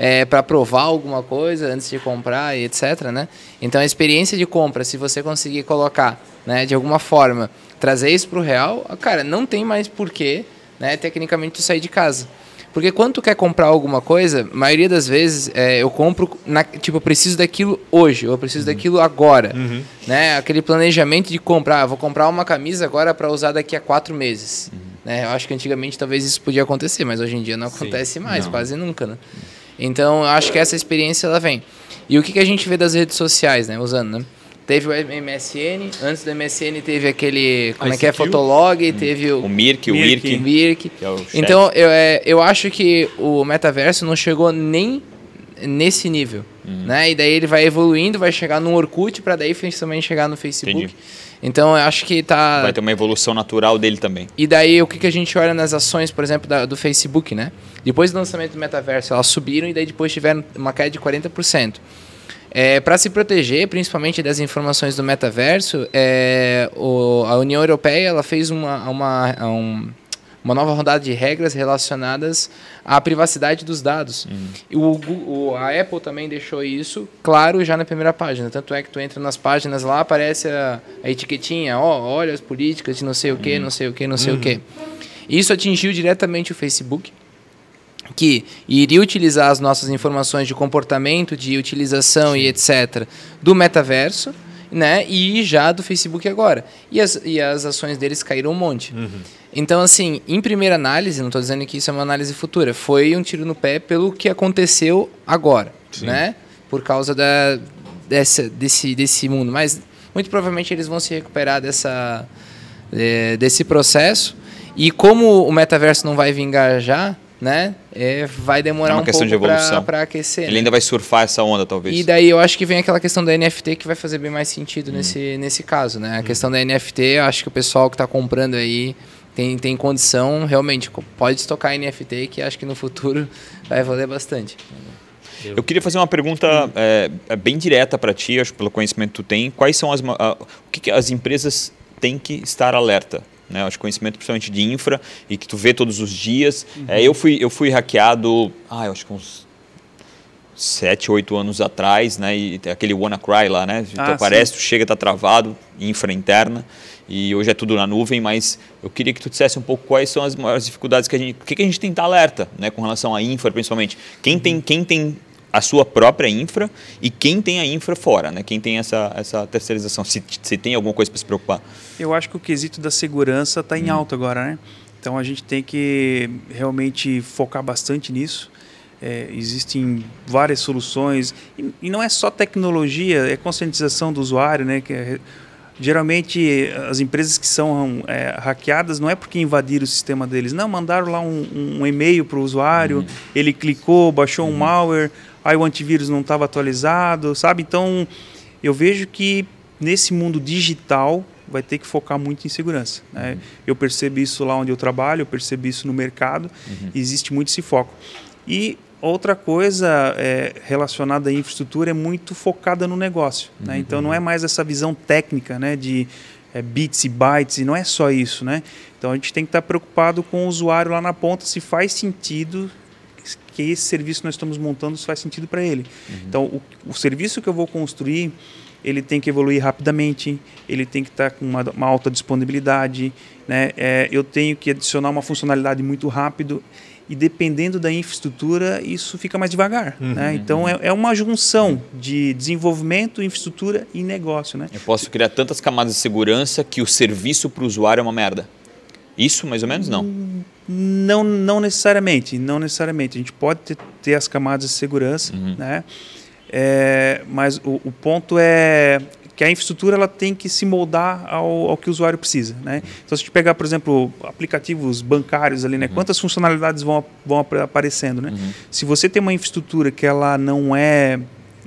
é, para provar alguma coisa antes de comprar e etc. Né? Então a experiência de compra, se você conseguir colocar né, de alguma forma, trazer isso para o real, cara, não tem mais porquê né, tecnicamente tu sair de casa. Porque quando tu quer comprar alguma coisa, a maioria das vezes é, eu compro, na, tipo, eu preciso daquilo hoje, eu preciso Uhum. daquilo agora. Né? Aquele planejamento de comprar, ah, vou comprar uma camisa agora para usar daqui a quatro meses. Uhum. Né? Eu acho que antigamente talvez isso podia acontecer, mas hoje em dia não acontece mais, Não. quase nunca. Né? Então eu acho que essa experiência ela vem. E o que, que a gente vê das redes sociais, né? Usando, né? Teve o MSN, antes do MSN teve aquele, como é que é? Fotolog, teve O Mirk, o Mirk. Irk. Virk. Que é o. Então, eu, é, eu acho que o metaverso não chegou nem nesse nível, Uhum. né? E daí ele vai evoluindo, vai chegar no Orkut, para daí também chegar no Facebook. Entendi. Então, eu acho que tá... Vai ter uma evolução natural dele também. E daí, o que, que a gente olha nas ações, por exemplo, da- do Facebook, né? Depois do lançamento do metaverso, elas subiram e daí depois tiveram uma queda de 40%. É, para se proteger, principalmente das informações do metaverso, é, o- a União Europeia ela fez uma, uma, um- uma nova rodada de regras relacionadas à privacidade dos dados. E o, o- a Apple também deixou isso claro já na primeira página. Tanto é que tu entra nas páginas lá, aparece a, a etiquetinha, ó, olha as políticas de não sei o que, não sei o que, não sei o que. Isso atingiu diretamente o Facebook que iria utilizar as nossas informações de comportamento, de utilização e etc. do metaverso, né? E já do Facebook agora. E as, e as ações deles caíram um monte. Então, assim, em primeira análise, não estou dizendo que isso é uma análise futura, foi um tiro no pé pelo que aconteceu agora, né? Por causa da, dessa, desse, desse mundo. Mas muito provavelmente eles vão se recuperar dessa, eh, desse processo. E como o metaverso não vai vingar já, né? É, vai demorar É uma um pouco para aquecer. Ele né? ainda vai surfar essa onda, talvez. E daí eu acho que vem aquela questão da NFT que vai fazer bem mais Hum. sentido nesse, nesse caso, né? A questão da NFT, eu acho que o pessoal que está comprando aí tem, tem condição, realmente, pode estocar NFT, que acho que no futuro vai valer bastante. Eu queria fazer uma pergunta é, é bem direta para ti, acho pelo conhecimento que tu tem. Quais são as a- o que, que as empresas têm que estar alerta? Né? Acho conhecimento principalmente de infra e que tu vê todos os dias. É, eu fui eu fui hackeado, ah, eu acho que uns sete, oito anos atrás, né? E aquele WannaCry lá, né? Tu Ah, aparece, tu chega, tá travado, infra interna. E hoje é tudo na nuvem, mas eu queria que tu dissesse um pouco quais são as maiores dificuldades que a gente, o que, que a gente tem que estar alerta, né, com relação à infra, principalmente. Quem tem, quem tem a sua própria infra e quem tem a infra fora, né? Quem tem essa, essa terceirização, se, se tem alguma coisa para se preocupar. Eu acho que o quesito da segurança está em alta agora, né? Então a gente tem que realmente focar bastante nisso. É, existem várias soluções e, e não é só tecnologia, é conscientização do usuário, né? Que é- geralmente as empresas que são é, hackeadas não é porque invadiram o sistema deles, não mandaram lá um, um e-mail para o usuário, ele clicou, baixou um malware, aí o antivírus não estava atualizado, sabe? Então eu vejo que nesse mundo digital vai ter que focar muito em segurança. Né? Eu percebo isso lá onde eu trabalho, eu percebo isso no mercado, existe muito esse foco. E outra coisa é, relacionada à infraestrutura é muito focada no negócio. Né? Então não é mais essa visão técnica né, de é, bits e bytes, e não é só isso. Né? Então a gente tem que estar preocupado com o usuário lá na ponta, se faz sentido que esse serviço que nós estamos montando se faz sentido para ele. Então, o, o serviço que eu vou construir, ele tem que evoluir rapidamente, ele tem que estar com uma, uma alta disponibilidade, né? É, eu tenho que adicionar uma funcionalidade muito rápido e dependendo da infraestrutura, isso fica mais devagar. Né? Então, é, é uma junção de desenvolvimento, infraestrutura e negócio. Né? Eu posso criar tantas camadas de segurança que o serviço para o usuário é uma merda. Isso, mais ou menos, não. Não, não necessariamente, não necessariamente. A gente pode ter, ter as camadas de segurança, né? É, mas o, o ponto é que a infraestrutura ela tem que se moldar ao, ao que o usuário precisa, né? Então, se a gente pegar, por exemplo, aplicativos bancários ali, né? Quantas funcionalidades vão, vão ap- aparecendo, né? Se você tem uma infraestrutura que ela não é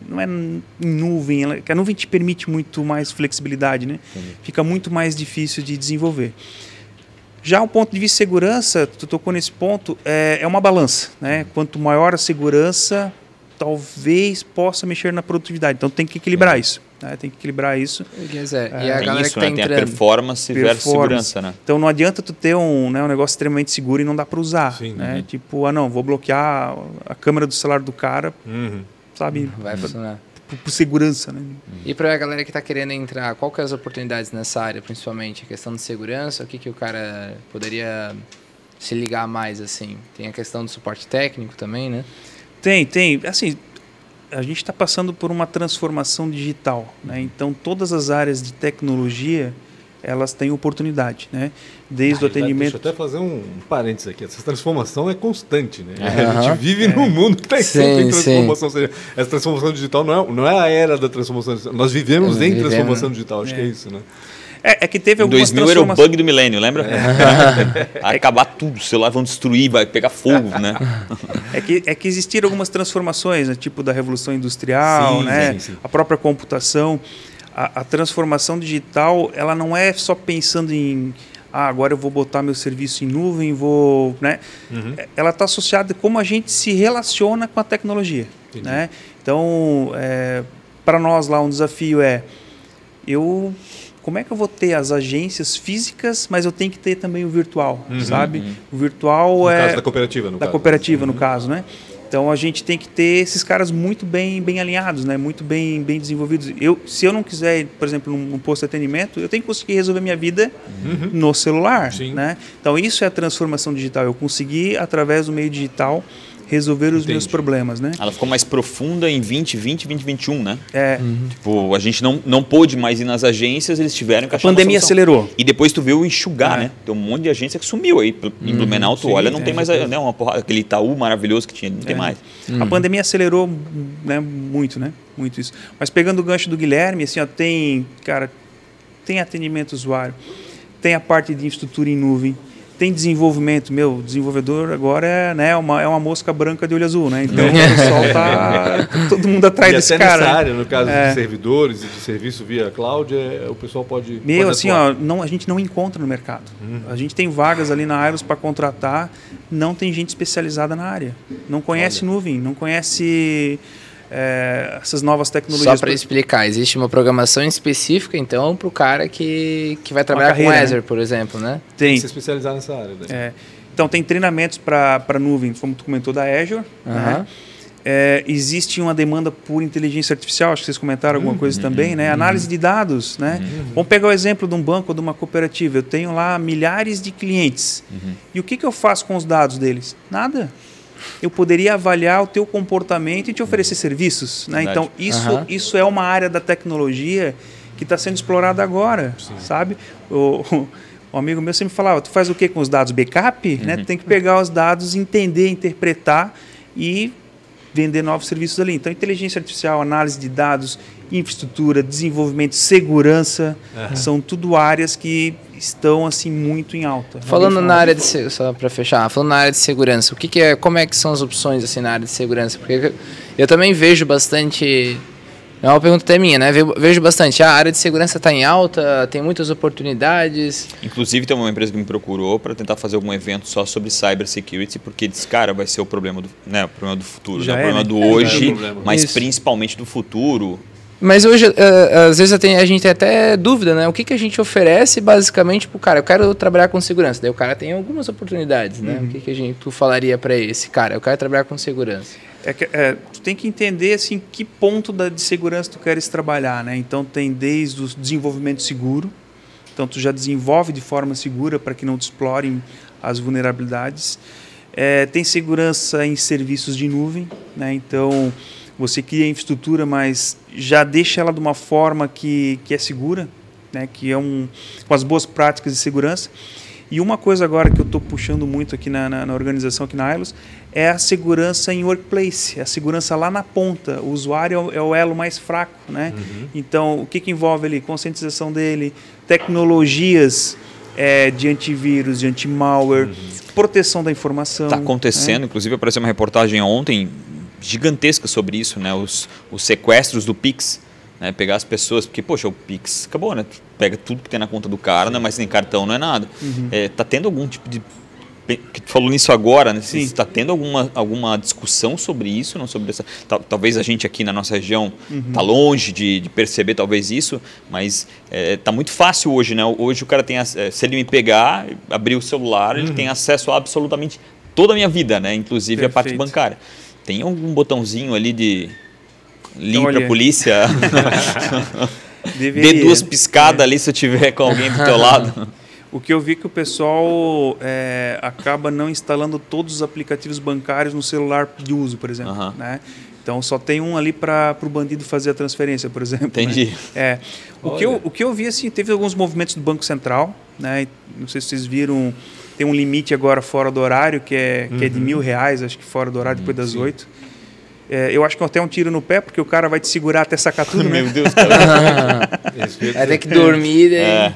não é em nuvem, ela, que a nuvem te permite muito mais flexibilidade, né? Fica muito mais difícil de desenvolver. Já o ponto de vista de segurança, tu tocou nesse ponto, é, é uma balança. Né? Quanto maior a segurança, talvez possa mexer na produtividade. Então tem que equilibrar isso. Né? Tem que equilibrar isso. Quer dizer, e a Tem galera isso, que tá né? Tem a entrando. performance, versus Performance. segurança, né? Então não adianta tu ter um, né, um negócio extremamente seguro e não dá para usar. Sim. né? Tipo, ah não, vou bloquear a câmera do celular do cara, Uhum. sabe? Vai funcionar. Por, por segurança, né? E para a galera que está querendo entrar, qual que é as oportunidades nessa área, principalmente? A questão de segurança, o que, que o cara poderia se ligar mais, assim? Tem a questão do suporte técnico também, né? Tem, tem. Assim, a gente está passando por uma transformação digital, né? Então, todas as áreas de tecnologia elas têm oportunidade, né? Desde ah, o atendimento. Deixa eu até fazer um parênteses aqui. Essa transformação é constante, né? Uhum. A gente vive é. num mundo que tem sempre transformação. Sim. Seja, essa transformação digital não é, não é a era da transformação digital. Nós vivemos em vivemos, transformação digital. Acho é. que é isso, né? É, é, que teve algumas 2000 era o bug do milênio, lembra? É. Vai acabar tudo, os celulares vão destruir, vai pegar fogo, né? É que, é que existiram algumas transformações, né? tipo da Revolução Industrial, sim, né? Sim, sim. a própria computação a, a, transformação digital ela não é só pensando em ah, agora eu vou botar meu serviço em nuvem, vou, né? Uhum. Ela está associada a como a gente se relaciona com a tecnologia, Entendi. né? Então, é, para nós lá um desafio é eu como é que eu vou ter as agências físicas, mas eu tenho que ter também o virtual, uhum, sabe? Uhum. O virtual no é caso da cooperativa, no da caso. cooperativa no uhum. caso, né? Então a gente tem que ter esses caras muito bem, bem alinhados, né? muito bem, bem desenvolvidos. Eu, se eu não quiser, por exemplo, num, posto de atendimento, eu tenho que conseguir resolver minha vida uhum. no celular. Né? Então isso é a transformação digital. Eu consegui, através do meio digital, resolver os Entendi. meus problemas, né? Ela ficou mais profunda em 2020, 2021, né? É. Uhum. Tipo, a gente não, não pôde mais ir nas agências, eles tiveram que achar A pandemia acelerou. E depois tu viu enxugar, é. né? Tem um monte de agência que sumiu aí. Em uhum. Blumenau, tu Sim, olha, não tem mais né, uma porrada, aquele Itaú maravilhoso que tinha, não tem é. mais. Uhum. A pandemia acelerou né, muito, né? Muito isso. Mas pegando o gancho do Guilherme, assim, ó, tem, cara, tem atendimento usuário, tem a parte de infraestrutura em nuvem, tem desenvolvimento, meu, desenvolvedor agora é, né, uma, é uma mosca branca de olho azul, né? Então o pessoal tá todo mundo atrás e desse até cara. Nessa área, no caso é. de servidores e de serviço via cloud, é, o pessoal pode. Meu, pode assim, ó, não, a gente não encontra no mercado. Uhum. A gente tem vagas ali na Aeros para contratar, não tem gente especializada na área. Não conhece Olha. nuvem, não conhece é, essas novas tecnologias. Só para explicar, existe uma programação específica, então, para o cara que, que vai trabalhar carreira, com Azure, né? por exemplo, né? Tem. tem que se especializar nessa área. É, então, tem treinamentos para nuvem, como tu comentou, da Azure. Né? É, existe uma demanda por inteligência artificial, acho que vocês comentaram alguma coisa uhum, também, né? Uhum. Análise de dados, né? Uhum. Vamos pegar o exemplo de um banco ou de uma cooperativa. Eu tenho lá milhares de clientes. E o que, que eu faço com os dados deles? Nada eu poderia avaliar o teu comportamento e te oferecer serviços. Né? Então, isso, uhum. isso é uma área da tecnologia que está sendo explorada agora, Sim. sabe? O, o, amigo meu sempre falava, tu faz o que com os dados? Backup? Né? Uhum. Né? Tem que pegar os dados, entender, interpretar e vender novos serviços ali. Então, inteligência artificial, análise de dados, infraestrutura, desenvolvimento, segurança, uhum. são tudo áreas que estão assim muito em alta. Falando na área de só para fechar, falando na área de segurança, o que, que, é, como é que são as opções assim na área de segurança? Porque eu também vejo bastante é uma pergunta até minha, né? Vejo bastante. A área de segurança está em alta, tem muitas oportunidades. Inclusive, tem uma empresa que me procurou para tentar fazer algum evento só sobre cybersecurity, porque disse, cara, vai ser o problema do, né, o problema do futuro, Já né? o problema né? do hoje, é, mas Isso. principalmente do futuro. Mas hoje, uh, às vezes a gente tem até dúvida, né? O que, que a gente oferece basicamente para o cara? Eu quero trabalhar com segurança. Daí o cara tem algumas oportunidades, né? Uhum. O que, que a gente, tu falaria para esse cara? Eu quero trabalhar com segurança. É que, é, tu tem que entender assim que ponto da, de segurança tu queres trabalhar, né? Então tem desde o desenvolvimento seguro, então tu já desenvolve de forma segura para que não te explorem as vulnerabilidades. É, tem segurança em serviços de nuvem, né? Então você cria a infraestrutura, mas já deixa ela de uma forma que, que é segura, né? Que é um com as boas práticas de segurança. E uma coisa agora que eu estou puxando muito aqui na, na, na, organização, aqui na ILOS, é a segurança em workplace, a segurança lá na ponta. O usuário é o, é elo mais fraco. Né? Uhum. Então, o que, que envolve ali? Conscientização dele, tecnologias é, de antivírus, de anti-malware, uhum. proteção da informação. Está acontecendo, né? inclusive apareceu uma reportagem ontem gigantesca sobre isso, né? os, os sequestros do Pix né? Pegar as pessoas, porque, poxa, o Pix acabou, né? Tu pega tudo que tem na conta do cara, né? mas sem cartão não é nada. Uhum. É, tá tendo algum tipo de. Que tu falou nisso agora, né? Está tendo alguma, alguma discussão sobre isso, não sobre essa. Talvez a gente aqui na nossa região uhum. tá longe de, de, perceber talvez isso, mas é, tá muito fácil hoje, né? Hoje o cara tem, é, se ele me pegar, abrir o celular, uhum. ele tem acesso a absolutamente toda a minha vida, né? Inclusive Perfeito. a parte bancária. Tem algum botãozinho ali de ligue para a polícia. Dê duas piscadas é. ali se eu tiver com alguém do teu lado. O que eu vi que o pessoal é, acaba não instalando todos os aplicativos bancários no celular de uso, por exemplo. Né? Então só tem um ali para o bandido fazer a transferência, por exemplo. né? Entendi. É. O que, eu, o que eu vi, assim, teve alguns movimentos do Banco Central, né? Não sei se vocês viram, tem um limite agora fora do horário, que é, que é de mil reais, acho que fora do horário, depois das oito. É, eu acho que até um tiro no pé, porque o cara vai te segurar até sacar tudo, né? Meu Deus, cara. Vai ter que dormir, daí... É.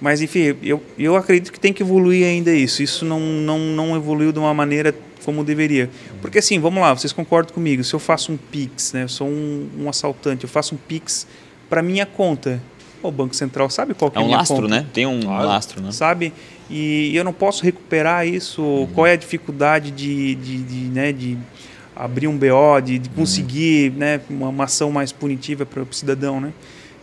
Mas, enfim, eu, eu acredito que tem que evoluir ainda isso. Isso não, não, não evoluiu de uma maneira como deveria. Porque, assim, vamos lá, vocês concordam comigo. Se eu faço um Pix, né? Eu sou um, um assaltante, eu faço um Pix para minha conta. O Banco Central sabe qual que É é a um minha lastro, conta? né? Tem um Claro. lastro, né? sabe? E eu não posso recuperar isso. Qual é a dificuldade de, de, de, né, de abrir um BO, de, de conseguir né, uma, uma ação mais punitiva para o cidadão, né?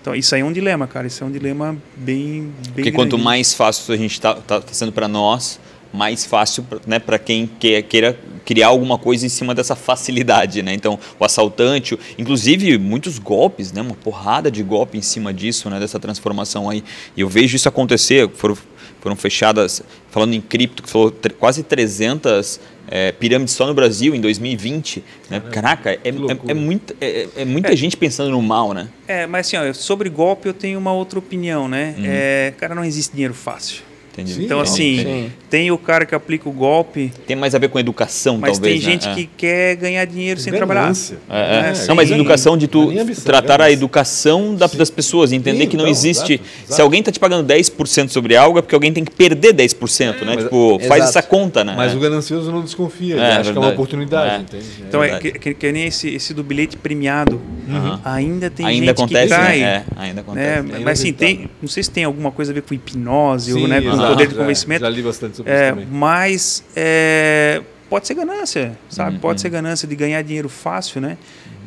Então, isso aí é um dilema, cara. Isso é um dilema bem, bem Porque quanto grande. mais fácil a gente está tá, tá sendo para nós, mais fácil né, para quem queira criar alguma coisa em cima dessa facilidade. Né? Então, o assaltante, inclusive muitos golpes, né, uma porrada de golpe em cima disso, né, dessa transformação aí. E eu vejo isso acontecer. Foram, foram fechadas, falando em cripto, que falou quase 300 é, pirâmides só no Brasil em 2020. Né? Caraca, é, é, loucura. é muita, é, é muita gente pensando no mal, né? É, mas assim, ó, sobre golpe eu tenho uma outra opinião, né? É, cara, não existe dinheiro fácil. Entendi. Sim, Então, é, assim, sim. tem o cara que aplica o golpe, Tem mais a ver com educação, mas talvez. tem né? gente É. que quer ganhar dinheiro sem trabalhar. É, é. É, não, mas educação de tu ambição, tratar a educação da- das pessoas, entender Sim, que não então, existe. exato, exato. Se alguém está te pagando 10% sobre algo, é porque alguém tem que perder 10%, né? mas- Tipo, faz Exato. essa conta, né? Mas É. o ganancioso não desconfia, ele É, acha que é uma oportunidade, É. entende? Então, é que, que, que nem esse, esse do bilhete premiado. Aham. Ainda tem ainda gente acontece, que cai. né? É, ainda acontece. né? É Mas assim, tem, não sei se tem alguma coisa a ver com hipnose ou né, poder de já- convencimento. Já li bastante sobre É, isso também. mas é, pode ser ganância, sabe? Uhum. Pode ser ganância de ganhar dinheiro fácil, né?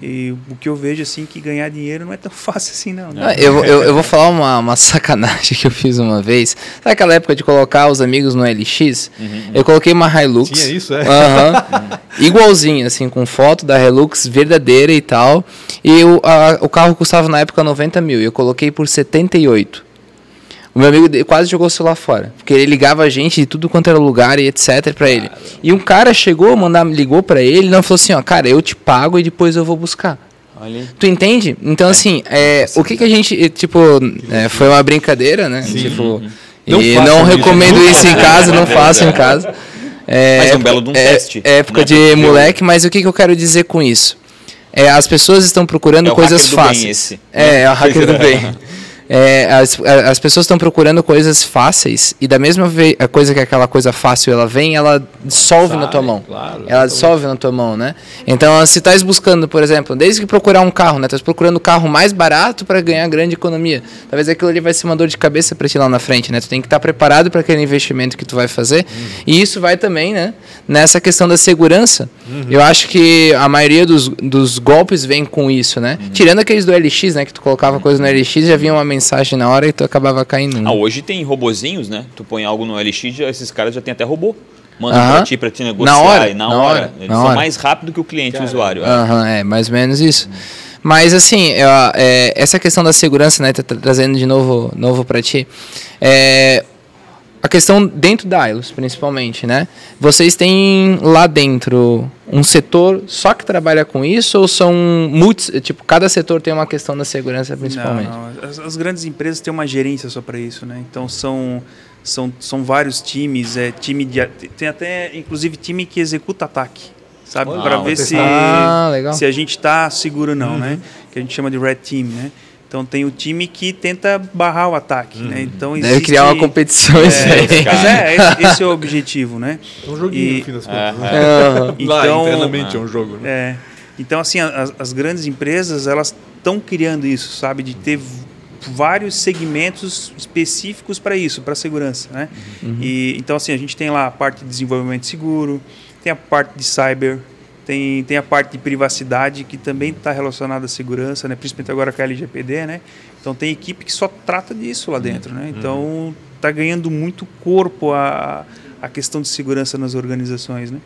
E o que eu vejo assim que ganhar dinheiro não é tão fácil assim, não. né? Ah, Eu, eu, eu vou falar uma, uma sacanagem que eu fiz uma vez. Sabe aquela época de colocar os amigos no LX? Eu coloquei uma Hilux. Tinha isso, é? Aham. igualzinho, assim, com foto da Hilux verdadeira e tal. E o, a- o carro custava na época 90 mil. E eu coloquei por 78. O meu amigo quase jogou o celular fora. Porque ele ligava a gente de tudo quanto era lugar e etc pra ele. E um cara chegou, mandar, ligou pra ele e não falou assim, ó, cara, eu te pago e depois eu vou buscar. Olha. Tu entende? Então, assim, é, o que que a gente, tipo, é, foi uma brincadeira, né? Tipo, Não e façam não isso, recomendo não isso em casa, não façam em casa. É, Mas é um belo de um é- teste, É época né? de Porque moleque, mas o que que eu quero dizer com isso? É, as pessoas estão procurando É coisas fáceis. esse, É, é o hacker do bem. É, as, a- as pessoas estão procurando coisas fáceis e da mesma ve- a coisa que aquela coisa fácil ela vem, ela dissolve na Sai, tua mão. claro, ela dissolve na tua mão, né? Então, se estás buscando, por exemplo, desde que procurar um carro, né? Estás procurando o carro mais barato para ganhar grande economia. Talvez aquilo ali vai ser uma dor de cabeça para ti lá na frente, né? Tu tem que estar preparado para aquele investimento que tu vai fazer. E isso vai também, né? Nessa questão da segurança. Eu acho que a maioria dos, dos golpes vem com isso, né? Tirando aqueles do LX, né? Que tu colocava coisa no LX, já vinha uma mensagem na hora e tu acabava caindo. né? Ah, hoje tem robozinhos, né? Tu põe algo no LX, já, esses caras já tem até robô. Mandam Aham. pra ti, pra te negociar. Na hora, e na, na hora. hora, Eles na são hora. mais rápido que o cliente, o usuário. é. Aham, é, mais ou menos isso. Mas assim, eu, é, essa questão da segurança, né, tá tra- trazendo de novo, novo para ti, é, a questão dentro da ILOS, principalmente, né? Vocês têm lá dentro um setor só que trabalha com isso ou são multi, tipo, cada setor tem uma questão da segurança principalmente? Não, não. As, as grandes empresas têm uma gerência só para isso, né? Então são, são, são vários times, é time de tem até inclusive time que executa ataque, sabe? Para ver se Ah, legal. se a gente está seguro ou não, Uhum. né? Que a gente chama de red team, né? Então tem o time que tenta barrar o ataque, né? Então Deve existe criar uma competição isso é, aí. mas é, esse, esse é o objetivo, né? É um joguinho, E- no fim das É, contas. né? Lá, Então- internamente é um jogo. Né? É. Então, assim, as, as grandes empresas, elas estão criando isso, sabe? De ter vários segmentos específicos para isso, para segurança, né? E, então, assim, a gente tem lá a parte de desenvolvimento seguro, tem a parte de cyber, tem, tem a parte de privacidade, que também está relacionada à segurança, né? Principalmente agora com a LGPD, né? Então, tem equipe que só trata disso lá dentro, né? Então, está ganhando muito corpo a, a questão de segurança nas organizações, né?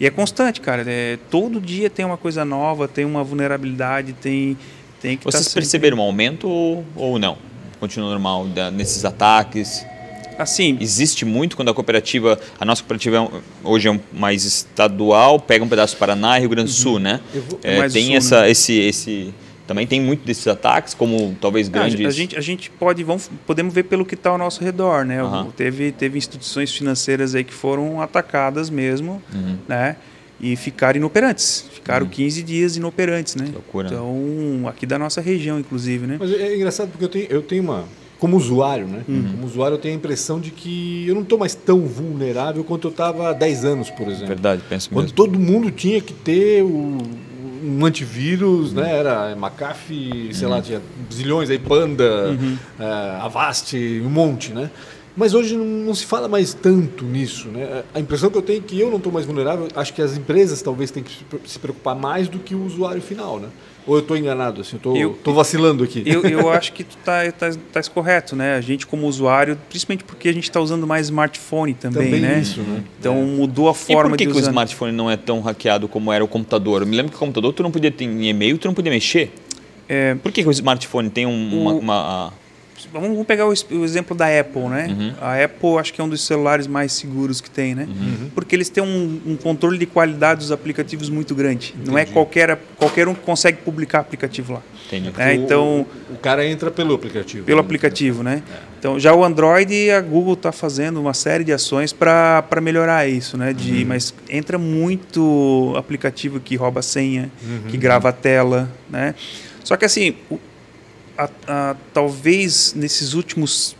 E é constante, cara. É, todo dia tem uma coisa nova, tem uma vulnerabilidade, tem, tem que Vocês tá sempre- perceberam um aumento ou, ou não? Continua normal da- nesses ataques? Assim, existe muito quando a cooperativa, a nossa cooperativa é um, hoje é um, mais estadual, pega um pedaço do Paraná e Rio Grande do Sul, uhum. né? Vou, é, tem sul, essa, né? esse, esse também tem muito desses ataques, como talvez grandes. a, gente, a gente pode, vamos, podemos ver pelo que está ao nosso redor, né? Uhum. Teve, teve instituições financeiras aí que foram atacadas mesmo, uhum. né? E ficaram inoperantes. Ficaram uhum. 15 dias inoperantes, né? loucura. Então, aqui da nossa região, inclusive, né? Mas é engraçado porque eu tenho, eu tenho uma como usuário, né? Uhum. Como usuário, eu tenho a impressão de que eu não estou mais tão vulnerável quanto eu estava há 10 anos, por exemplo. Verdade, penso Quando mesmo. todo mundo tinha que ter o, um antivírus, uhum. né? Era McAfee, sei uhum. lá, tinha zilhões aí, Panda, uhum. uh, Avast, um monte, né? Mas hoje não, não, se fala mais tanto nisso, né? A impressão que eu tenho é que eu não estou mais vulnerável. Acho que as empresas talvez tenham que se preocupar mais do que o usuário final, né? Ou eu estou enganado, assim, eu estou vacilando aqui? Eu, eu acho que tu tá, tá, tá correto, né? A gente como usuário, principalmente porque a gente está usando mais smartphone também, também né? Isso, né? Então é. mudou a forma de usar. E por que, que o smartphone não é tão hackeado como era o computador? Eu me lembro que o computador tu não podia ter e-mail, tu não podia mexer. É, por que, que o smartphone tem um, o... uma, uma Vamos pegar o, exemplo da Apple, né? Uhum. A Apple acho que é um dos celulares mais seguros que tem, né? Uhum. Porque eles têm um, um, controle de qualidade dos aplicativos muito grande. Entendi. Não é qualquer, qualquer um que consegue publicar aplicativo lá. Entendi. É, então, o, o, cara entra pelo aplicativo. Pelo né? aplicativo, né? É. Então, já o Android, a Google está fazendo uma série de ações para melhorar isso, né? De, uhum. Mas entra muito aplicativo que rouba senha, que uhum. grava a tela, né? Só que assim, a, a, talvez nesses últimos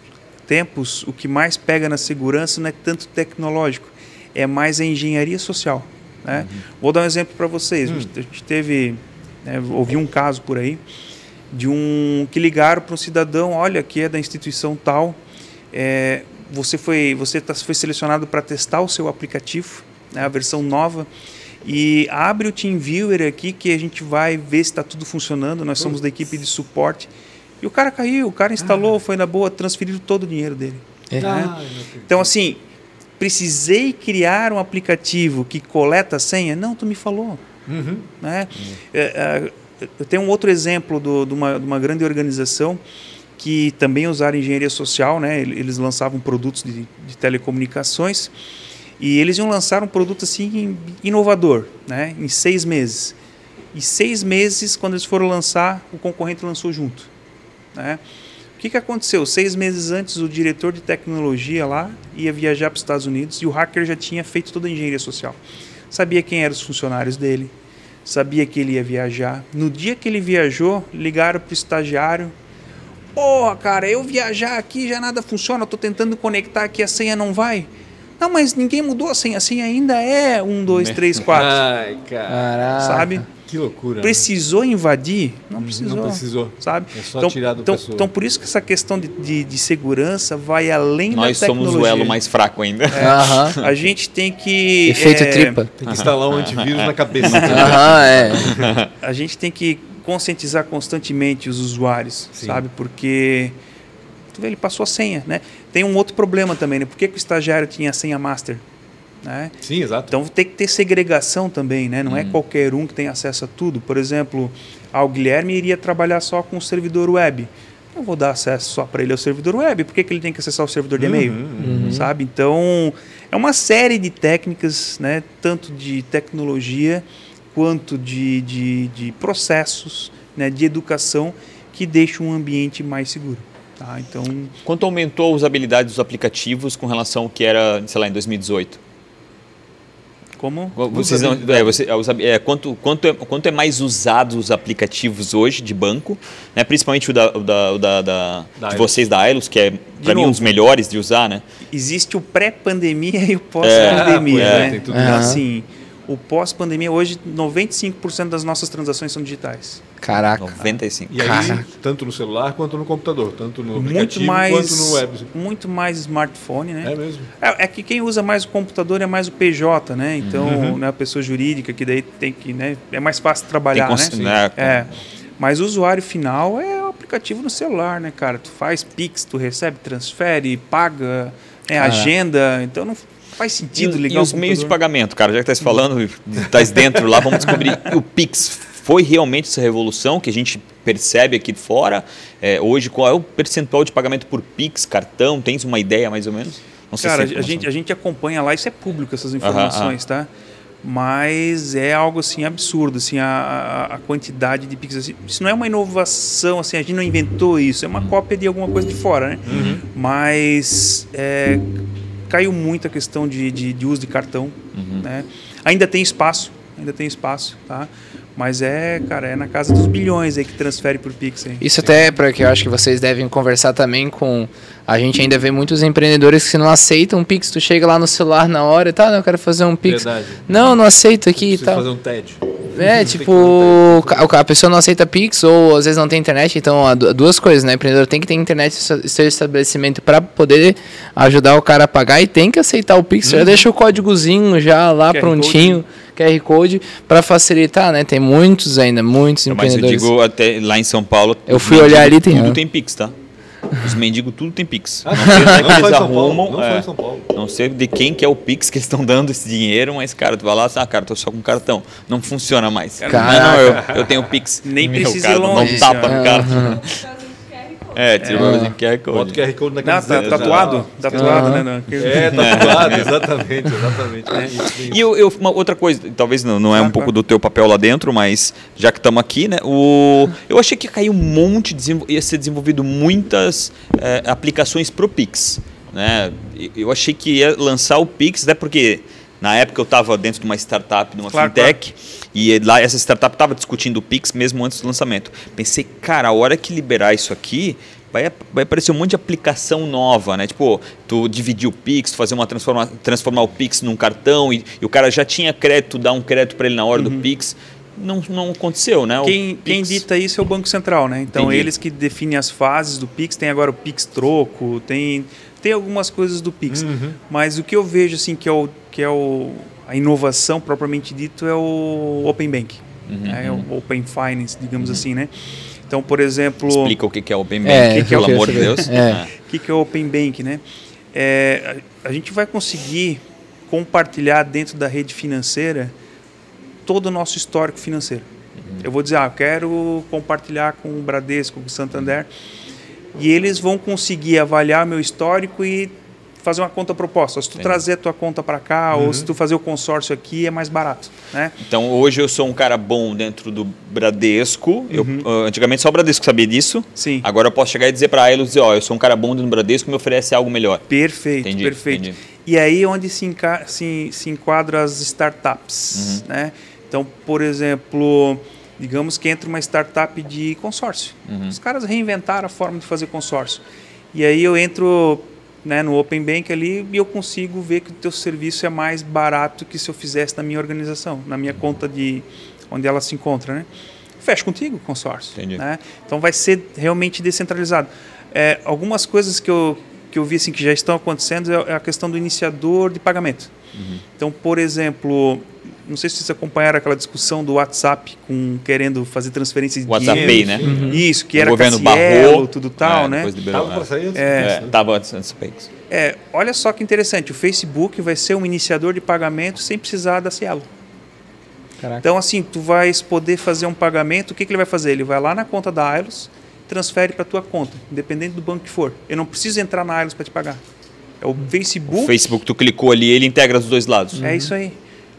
tempos o que mais pega na segurança não é tanto tecnológico, é mais a engenharia social. Né? Uhum. Vou dar um exemplo para vocês. Uhum. A gente teve, né, ouvi um caso por aí de um que ligaram para um cidadão, olha, que é da instituição tal, é, você foi você tá, foi selecionado para testar o seu aplicativo, né, a versão nova e abre o TeamViewer aqui que a gente vai ver se está tudo funcionando. Nós somos da equipe de suporte. E o cara caiu, o cara instalou, ah. foi na boa, transferiu todo o dinheiro dele. É. Né? Ah, então, assim, precisei criar um aplicativo que coleta a senha? Não, tu me falou. Uhum. Né? Uhum. É, é, eu tenho um outro exemplo do, de, uma, de uma grande organização que também usaram engenharia social, né? Eles lançavam produtos de, de telecomunicações e eles iam lançar um produto assim inovador, né? Em seis meses. E seis meses, quando eles foram lançar, o concorrente lançou junto. Né? O que, que aconteceu? Seis meses antes, o diretor de tecnologia lá ia viajar para os Estados Unidos e o hacker já tinha feito toda a engenharia social. Sabia quem eram os funcionários dele, sabia que ele ia viajar. No dia que ele viajou, ligaram para o estagiário. Porra, cara, eu viajar aqui já nada funciona, estou tentando conectar aqui, a senha não vai. Não, mas ninguém mudou a senha, a senha ainda é 1, 2, 3, 4. Ai, cara. Sabe? Que loucura. Né? Precisou né? invadir? Não precisou. Não precisou. Sabe? É só então, tirar do então, então, por isso que essa questão de, de, de segurança vai além Nós da tecnologia. Nós somos o elo mais fraco ainda. É, A gente tem que... Efeito é, tripa. Tem que instalar um antivírus na cabeça. Aham, é. A gente tem que conscientizar constantemente os usuários, Sim. sabe? Porque tu vê, ele passou a senha, né? Tem um outro problema também, né? Por que, que o estagiário tinha a senha master? Né? Sim, exato. Então tem que ter segregação também, né? Não é uhum. qualquer um que tem acesso a tudo. Por exemplo, o Guilherme iria trabalhar só com o servidor web. Eu vou dar acesso só para ele ao servidor web. Por que, que ele tem que acessar o servidor de e-mail? Uhum, uhum. Sabe? Então é uma série de técnicas, né? Tanto de tecnologia quanto de, de, de processos, né? De educação que deixam um ambiente mais seguro. Tá? Então, quanto aumentou a usabilidade dos aplicativos com relação ao que era, sei lá, em 2018? Como? Vocês não, é, você, é, quanto, quanto, é, quanto é mais usado os aplicativos hoje de banco, né? principalmente o da, o da, o da, da de vocês da Ailos, que é para mim um dos melhores de usar, né? Existe o pré-pandemia e o pós-pandemia, é, né? Então, assim, o pós-pandemia, hoje 95% das nossas transações são digitais. Caraca. 95. E aí, Caraca. tanto no celular quanto no computador, tanto no muito mais, quanto no web. Muito mais smartphone, né? É mesmo. É, é, que quem usa mais o computador é mais o PJ, né? Então, uhum. né, a pessoa jurídica que daí tem que, né, é mais fácil trabalhar, né? né? É. Mas o usuário final é o aplicativo no celular, né, cara? Tu faz Pix, tu recebe, transfere, paga, é, agenda, então não faz sentido e, ligar e os meios de pagamento, cara, já que tá se falando, estás dentro lá, vamos descobrir o Pix foi realmente essa revolução que a gente percebe aqui fora? É, hoje, qual é o percentual de pagamento por Pix, cartão? Tens uma ideia mais ou menos? Não sei Cara, se é a, gente, a gente acompanha lá, isso é público, essas informações, tá? Mas é algo assim absurdo, assim, a, a quantidade de Pix. Assim, isso não é uma inovação, assim, a gente não inventou isso, é uma uhum. cópia de alguma coisa de fora, né? Uhum. Mas é, caiu muito a questão de, de, de uso de cartão, uhum. né? Ainda tem espaço, ainda tem espaço, tá? Mas é, cara, é na casa dos bilhões aí que transfere por Pix. Aí. Isso até é para que eu acho que vocês devem conversar também com. A gente ainda vê muitos empreendedores que não aceitam Pix. Tu chega lá no celular na hora e tá, não, eu quero fazer um Pix. Verdade. Não, não aceito aqui e tal. fazer um TED. É, tipo, a pessoa não aceita Pix ou às vezes não tem internet, então duas coisas, né? O empreendedor tem que ter internet em seu estabelecimento para poder ajudar o cara a pagar e tem que aceitar o Pix. Uhum. Já deixa o códigozinho já lá QR prontinho. Code. QR Code para facilitar, né? Tem muitos ainda, muitos Mas empreendedores. Mas eu digo até lá em São Paulo. Eu fui olhar ali tem tudo tem Pix, tá? Os mendigos tudo tem Pix. Ah, não sei onde é que eles arrumam. Não, é, não sei de quem que é o Pix que eles estão dando esse dinheiro, mas, cara, tu vai lá, ah, cara, tô só com cartão. Não funciona mais. Cara, não, não, eu, eu tenho Pix. Nem precisa ir longe. Não tapa no cartão. É, tira é. o QR Code. Bota o QR Code na camiseta. Não, tá, tatuado? Tatuado, né? Não. É, tatuado, exatamente, exatamente. É. E eu, eu, uma outra coisa, talvez não, não é um pouco do teu papel lá dentro, mas já que estamos aqui, né? O, eu achei que ia cair um monte, ia ser desenvolvido muitas é, aplicações pro Pix. Né? Eu achei que ia lançar o Pix, até porque na época eu estava dentro de uma startup, de uma claro, fintech, claro. e lá essa startup estava discutindo o Pix mesmo antes do lançamento. Pensei, cara, a hora que liberar isso aqui, vai, vai aparecer um monte de aplicação nova, né? Tipo, tu dividir o Pix, fazer uma transforma, transformar o Pix num cartão e, e o cara já tinha crédito, dar um crédito para ele na hora uhum. do Pix. Não, não aconteceu, né? Quem, quem, dita isso é o Banco Central, né? Então Entendi. eles que definem as fases do Pix, tem agora o Pix troco, tem tem algumas coisas do Pix, uhum. mas o que eu vejo assim que é o que é o a inovação propriamente dito é o Open Bank, uhum. né? o Open Finance, digamos uhum. assim, né? Então, por exemplo, explica o que é Open Bank, é, que pelo amor de Deus. É. O que é Open Bank, né? É, a gente vai conseguir compartilhar dentro da rede financeira todo o nosso histórico financeiro. Uhum. Eu vou dizer, ah, eu quero compartilhar com o Bradesco, com o Santander. Uhum e eles vão conseguir avaliar meu histórico e fazer uma conta proposta. Se tu Entendi. trazer a tua conta para cá uhum. ou se tu fazer o consórcio aqui é mais barato, né? Então hoje eu sou um cara bom dentro do Bradesco. Eu, uhum. uh, antigamente só o Bradesco sabia disso. Sim. Agora eu posso chegar e dizer para a dizer, ó, eu sou um cara bom dentro do Bradesco, me oferece algo melhor. Perfeito, Entendi. perfeito. Entendi. E aí onde se, enca se, se enquadram as startups, uhum. né? Então, por exemplo, digamos que entra uma startup de consórcio. Uhum. Os caras reinventaram a forma de fazer consórcio. E aí eu entro né, no Open Bank ali e eu consigo ver que o teu serviço é mais barato que se eu fizesse na minha organização, na minha conta de onde ela se encontra, né? Fecha contigo o consórcio. Entendi. Né? Então vai ser realmente descentralizado. É, algumas coisas que eu, que eu vi assim, que já estão acontecendo é a questão do iniciador de pagamento. Uhum. Então, por exemplo, não sei se vocês acompanharam aquela discussão do WhatsApp com querendo fazer transferências de WhatsApp dinheiro. Pay, né? Uhum. Isso, que o era governo Cassielo, barrou, tudo tal, é, né? Liberou, tava para sair é, é, tava antes, antes Pix. É, olha só que interessante, o Facebook vai ser um iniciador de pagamento sem precisar da Cielo. Caraca. Então, assim, tu vais poder fazer um pagamento, o que, que ele vai fazer? Ele vai lá na conta da Ailos, transfere para tua conta, independente do banco que for. Eu não preciso entrar na Ailos para te pagar. É o Facebook. O Facebook, tu clicou ali, ele integra os dois lados. É isso aí.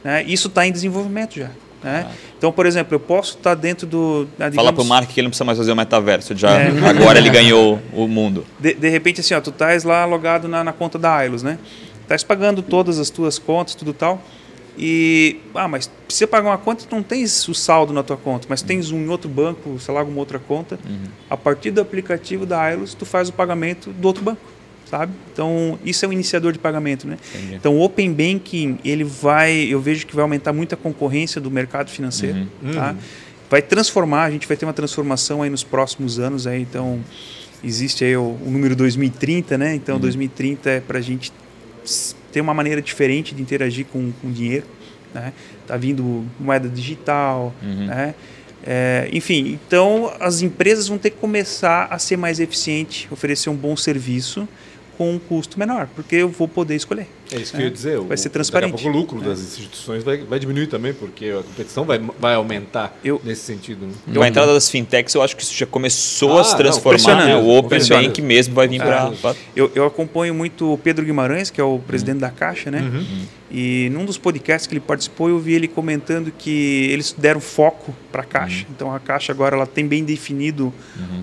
Né? Isso está em desenvolvimento já. Né? Ah. Então, por exemplo, eu posso estar tá dentro do. Né, digamos, Fala para o Mark que ele não precisa mais fazer o metaverso. Já, é. Agora ele ganhou o mundo. De, de repente, assim, ó, tu estás lá logado na, na conta da Ailos, né? Estás pagando todas as tuas contas, tudo tal. E, ah, mas precisa pagar uma conta, tu não tens o saldo na tua conta, mas tens um em outro banco, sei lá, alguma outra conta. Uhum. A partir do aplicativo da Ailos, tu faz o pagamento do outro banco sabe? Então, isso é um iniciador de pagamento, né? Entendi. Então, o Open Banking, ele vai, eu vejo que vai aumentar muito a concorrência do mercado financeiro, uhum. tá? Uhum. Vai transformar, a gente vai ter uma transformação aí nos próximos anos, aí, então existe aí o, o número 2030, né? Então, uhum. 2030 é para a gente ter uma maneira diferente de interagir com, com dinheiro, né? Tá vindo moeda digital, uhum. né? É, enfim, então as empresas vão ter que começar a ser mais eficiente, oferecer um bom serviço com um custo menor, porque eu vou poder escolher. É isso que eu ia dizer. Vai o- ser transparente. Daqui a pouco o lucro das instituições vai, vai diminuir também, porque a competição vai, vai aumentar Eu- nesse sentido. Né? Com a entrada das fintechs, eu acho que isso já começou Ah, a se não, transformar. né? impressionante. O Open. Bank mesmo vai vir para. Eu, eu acompanho muito o Pedro Guimarães, que é o presidente da Caixa, né? Uhum. E num dos podcasts que ele participou, eu vi ele comentando que eles deram foco para a Caixa. Uhum. Então a Caixa agora ela tem bem definido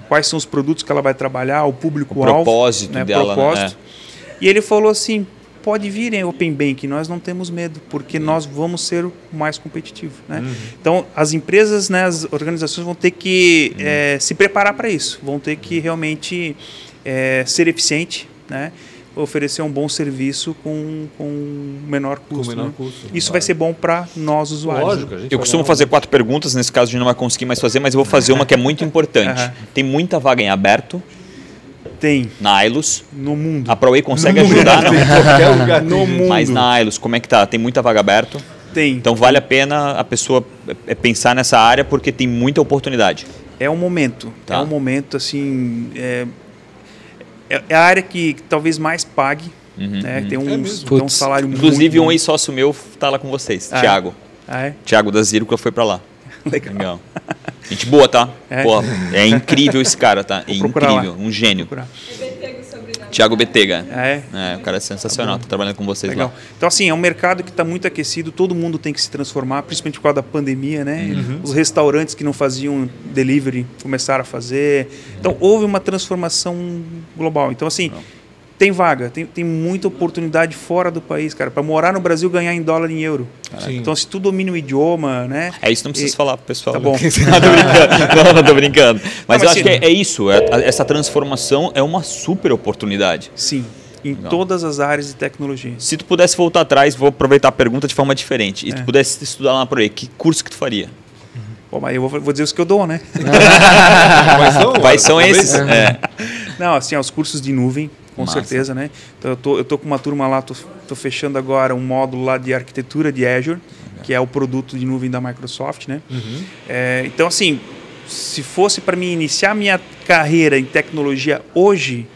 quais são os produtos que ela vai trabalhar, o O público-alvo. propósito né? dela. propósito. Né? E ele falou assim: pode vir em Open Bank, nós não temos medo, porque nós vamos ser o mais competitivo. Né? Então, as empresas, né, as organizações vão ter que eh, se preparar para isso, vão ter que realmente eh, ser eficiente, né? oferecer um bom serviço com, com menor custo. menor né? custo, Isso claro. vai ser bom para nós usuários. Lógico, né? a gente Eu costumo um- fazer quatro perguntas, nesse caso a gente não vai conseguir mais fazer, mas eu vou fazer uma que é muito importante. Aham. Tem muita vaga em aberto Tem na no mundo. A ProWay consegue No mundo, ajudar, não? em qualquer lugar No tem. mundo. Mas na como é que tá? Tem muita vaga aberto. Tem. Então vale a pena a pessoa é, pensar nessa área porque tem muita oportunidade. É um momento. Tá. É um momento, assim. É, é é a área que, que talvez mais pague. Né? Tem, um, É tem um salário Inclusive, muito um ex-sócio meu tá lá com vocês, Ah, é? Thiago. Ah, é? Thiago da Zírcula foi pra lá. Legal. Legal. Gente boa, tá? É. Pô, é incrível esse cara, tá? É incrível, lá. um gênio. Thiago Betega. Ah, é? É, o cara é sensacional, tá trabalhando com vocês Legal. lá. Então, assim, é um mercado que está muito aquecido, todo mundo tem que se transformar, principalmente por causa da pandemia, né? Uhum. Os restaurantes que não faziam delivery começaram a fazer. Então, houve uma transformação global. Então, assim, tem vaga, tem, tem muita oportunidade fora do país, cara. Para morar no Brasil, ganhar em dólar e em euro. Sim. Então, se tu domina o idioma, né? É isso, não precisa E- falar pro pessoal. Tá bom. não, tô brincando. Não, não tô brincando. Mas, mas eu acho se- que é, é isso. é- essa transformação é uma super oportunidade. Sim, em Legal. todas as áreas de tecnologia. Se tu pudesse voltar atrás, vou aproveitar a pergunta de forma diferente. E É. tu pudesse estudar lá por aí, que curso que tu faria? Bom, mas eu vou, vou dizer os que eu dou, né? Quais são? Quais são esses? É. Não, assim, ó, os cursos de nuvem, com Massa. certeza, né? Então, eu tô, eu tô com uma turma lá, tô, tô fechando agora um módulo lá de arquitetura de Azure, que é o produto de nuvem da Microsoft, né? Uhum. É, então, assim, se fosse para mim iniciar minha carreira em tecnologia hoje,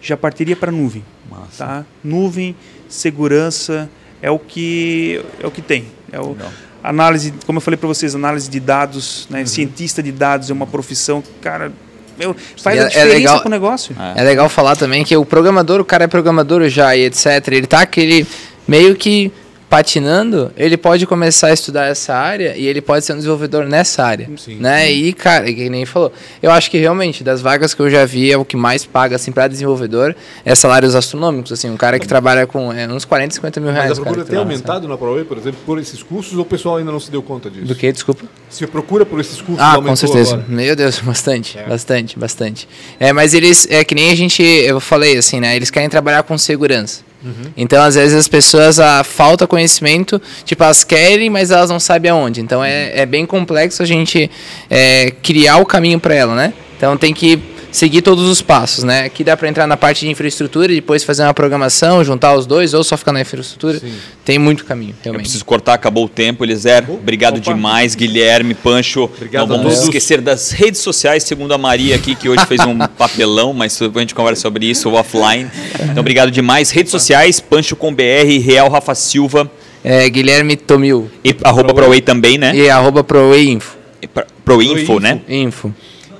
já partiria para nuvem, Massa. tá? Nuvem, segurança, é o que é o que tem. É o, Legal. análise, como eu falei para vocês, análise de dados, né? Cientista de dados é uma profissão, cara, meu, faz E a é- é diferença legal- com o negócio. É. É legal falar também que o programador, o cara é programador já e etc. Ele tá aquele meio que patinando, ele pode começar a estudar essa área e ele pode ser um desenvolvedor nessa área, Sim. né? E cara, que nem falou, eu acho que realmente das vagas que eu já vi é o que mais paga assim para desenvolvedor é salários astronômicos, assim, um cara que trabalha com é, uns 40, 50 mil reais. Mas a procura tem aumentado na ProWay, por exemplo, por esses cursos ou o pessoal ainda não se deu conta disso? sabe? Do que? Desculpa. Se procura por esses cursos Ah, com certeza. agora. Meu Deus, bastante, É. bastante, bastante. É, mas eles, é que nem a gente, eu falei assim, né? Eles querem trabalhar com segurança. Então, às vezes, as pessoas, a falta conhecimento, tipo, elas querem, mas elas não sabem aonde. Então, é, é bem complexo a gente é, criar o caminho para ela, né? Então, tem que seguir todos os passos, né? Aqui dá para entrar na parte de infraestrutura e depois fazer uma programação, juntar os dois, ou só ficar na infraestrutura. Sim. Tem muito caminho, Eu realmente. preciso cortar, acabou o tempo, Eliser. Obrigado Opa. demais, Guilherme, Pancho. Obrigado Não vamos esquecer das redes sociais, segundo a Maria aqui, que hoje fez um papelão, mas depois a gente conversa sobre isso offline. Então, obrigado demais. Redes sociais, Pancho com BR, Real Rafa Silva, É, Guilherme Tomil e arroba ProWay também, né? e arroba ProWayInfo. E pra- ProInfo, Proinfo. né? Info.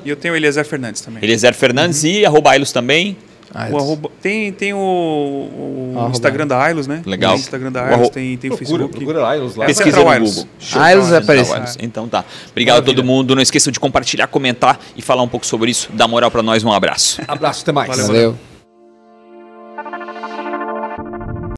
E eu tenho o Eliezer Fernandes também. Eliezer Fernandes e arroba Ailos também. Ah, O arroba- tem tem o, o Arroba. Instagram da Ailos, né? Legal. O Instagram da O Ailos, arro- tem, tem o Procura, Facebook. procura lá, os lá. É, Pesquisa Central no Ailos. Google. Ailos aparecer. Ailos. Então tá. Obrigado a todo mundo. Não esqueçam de compartilhar, comentar e falar um pouco sobre isso. Dá moral pra nós. Um abraço. Abraço, até mais. Valeu. Valeu.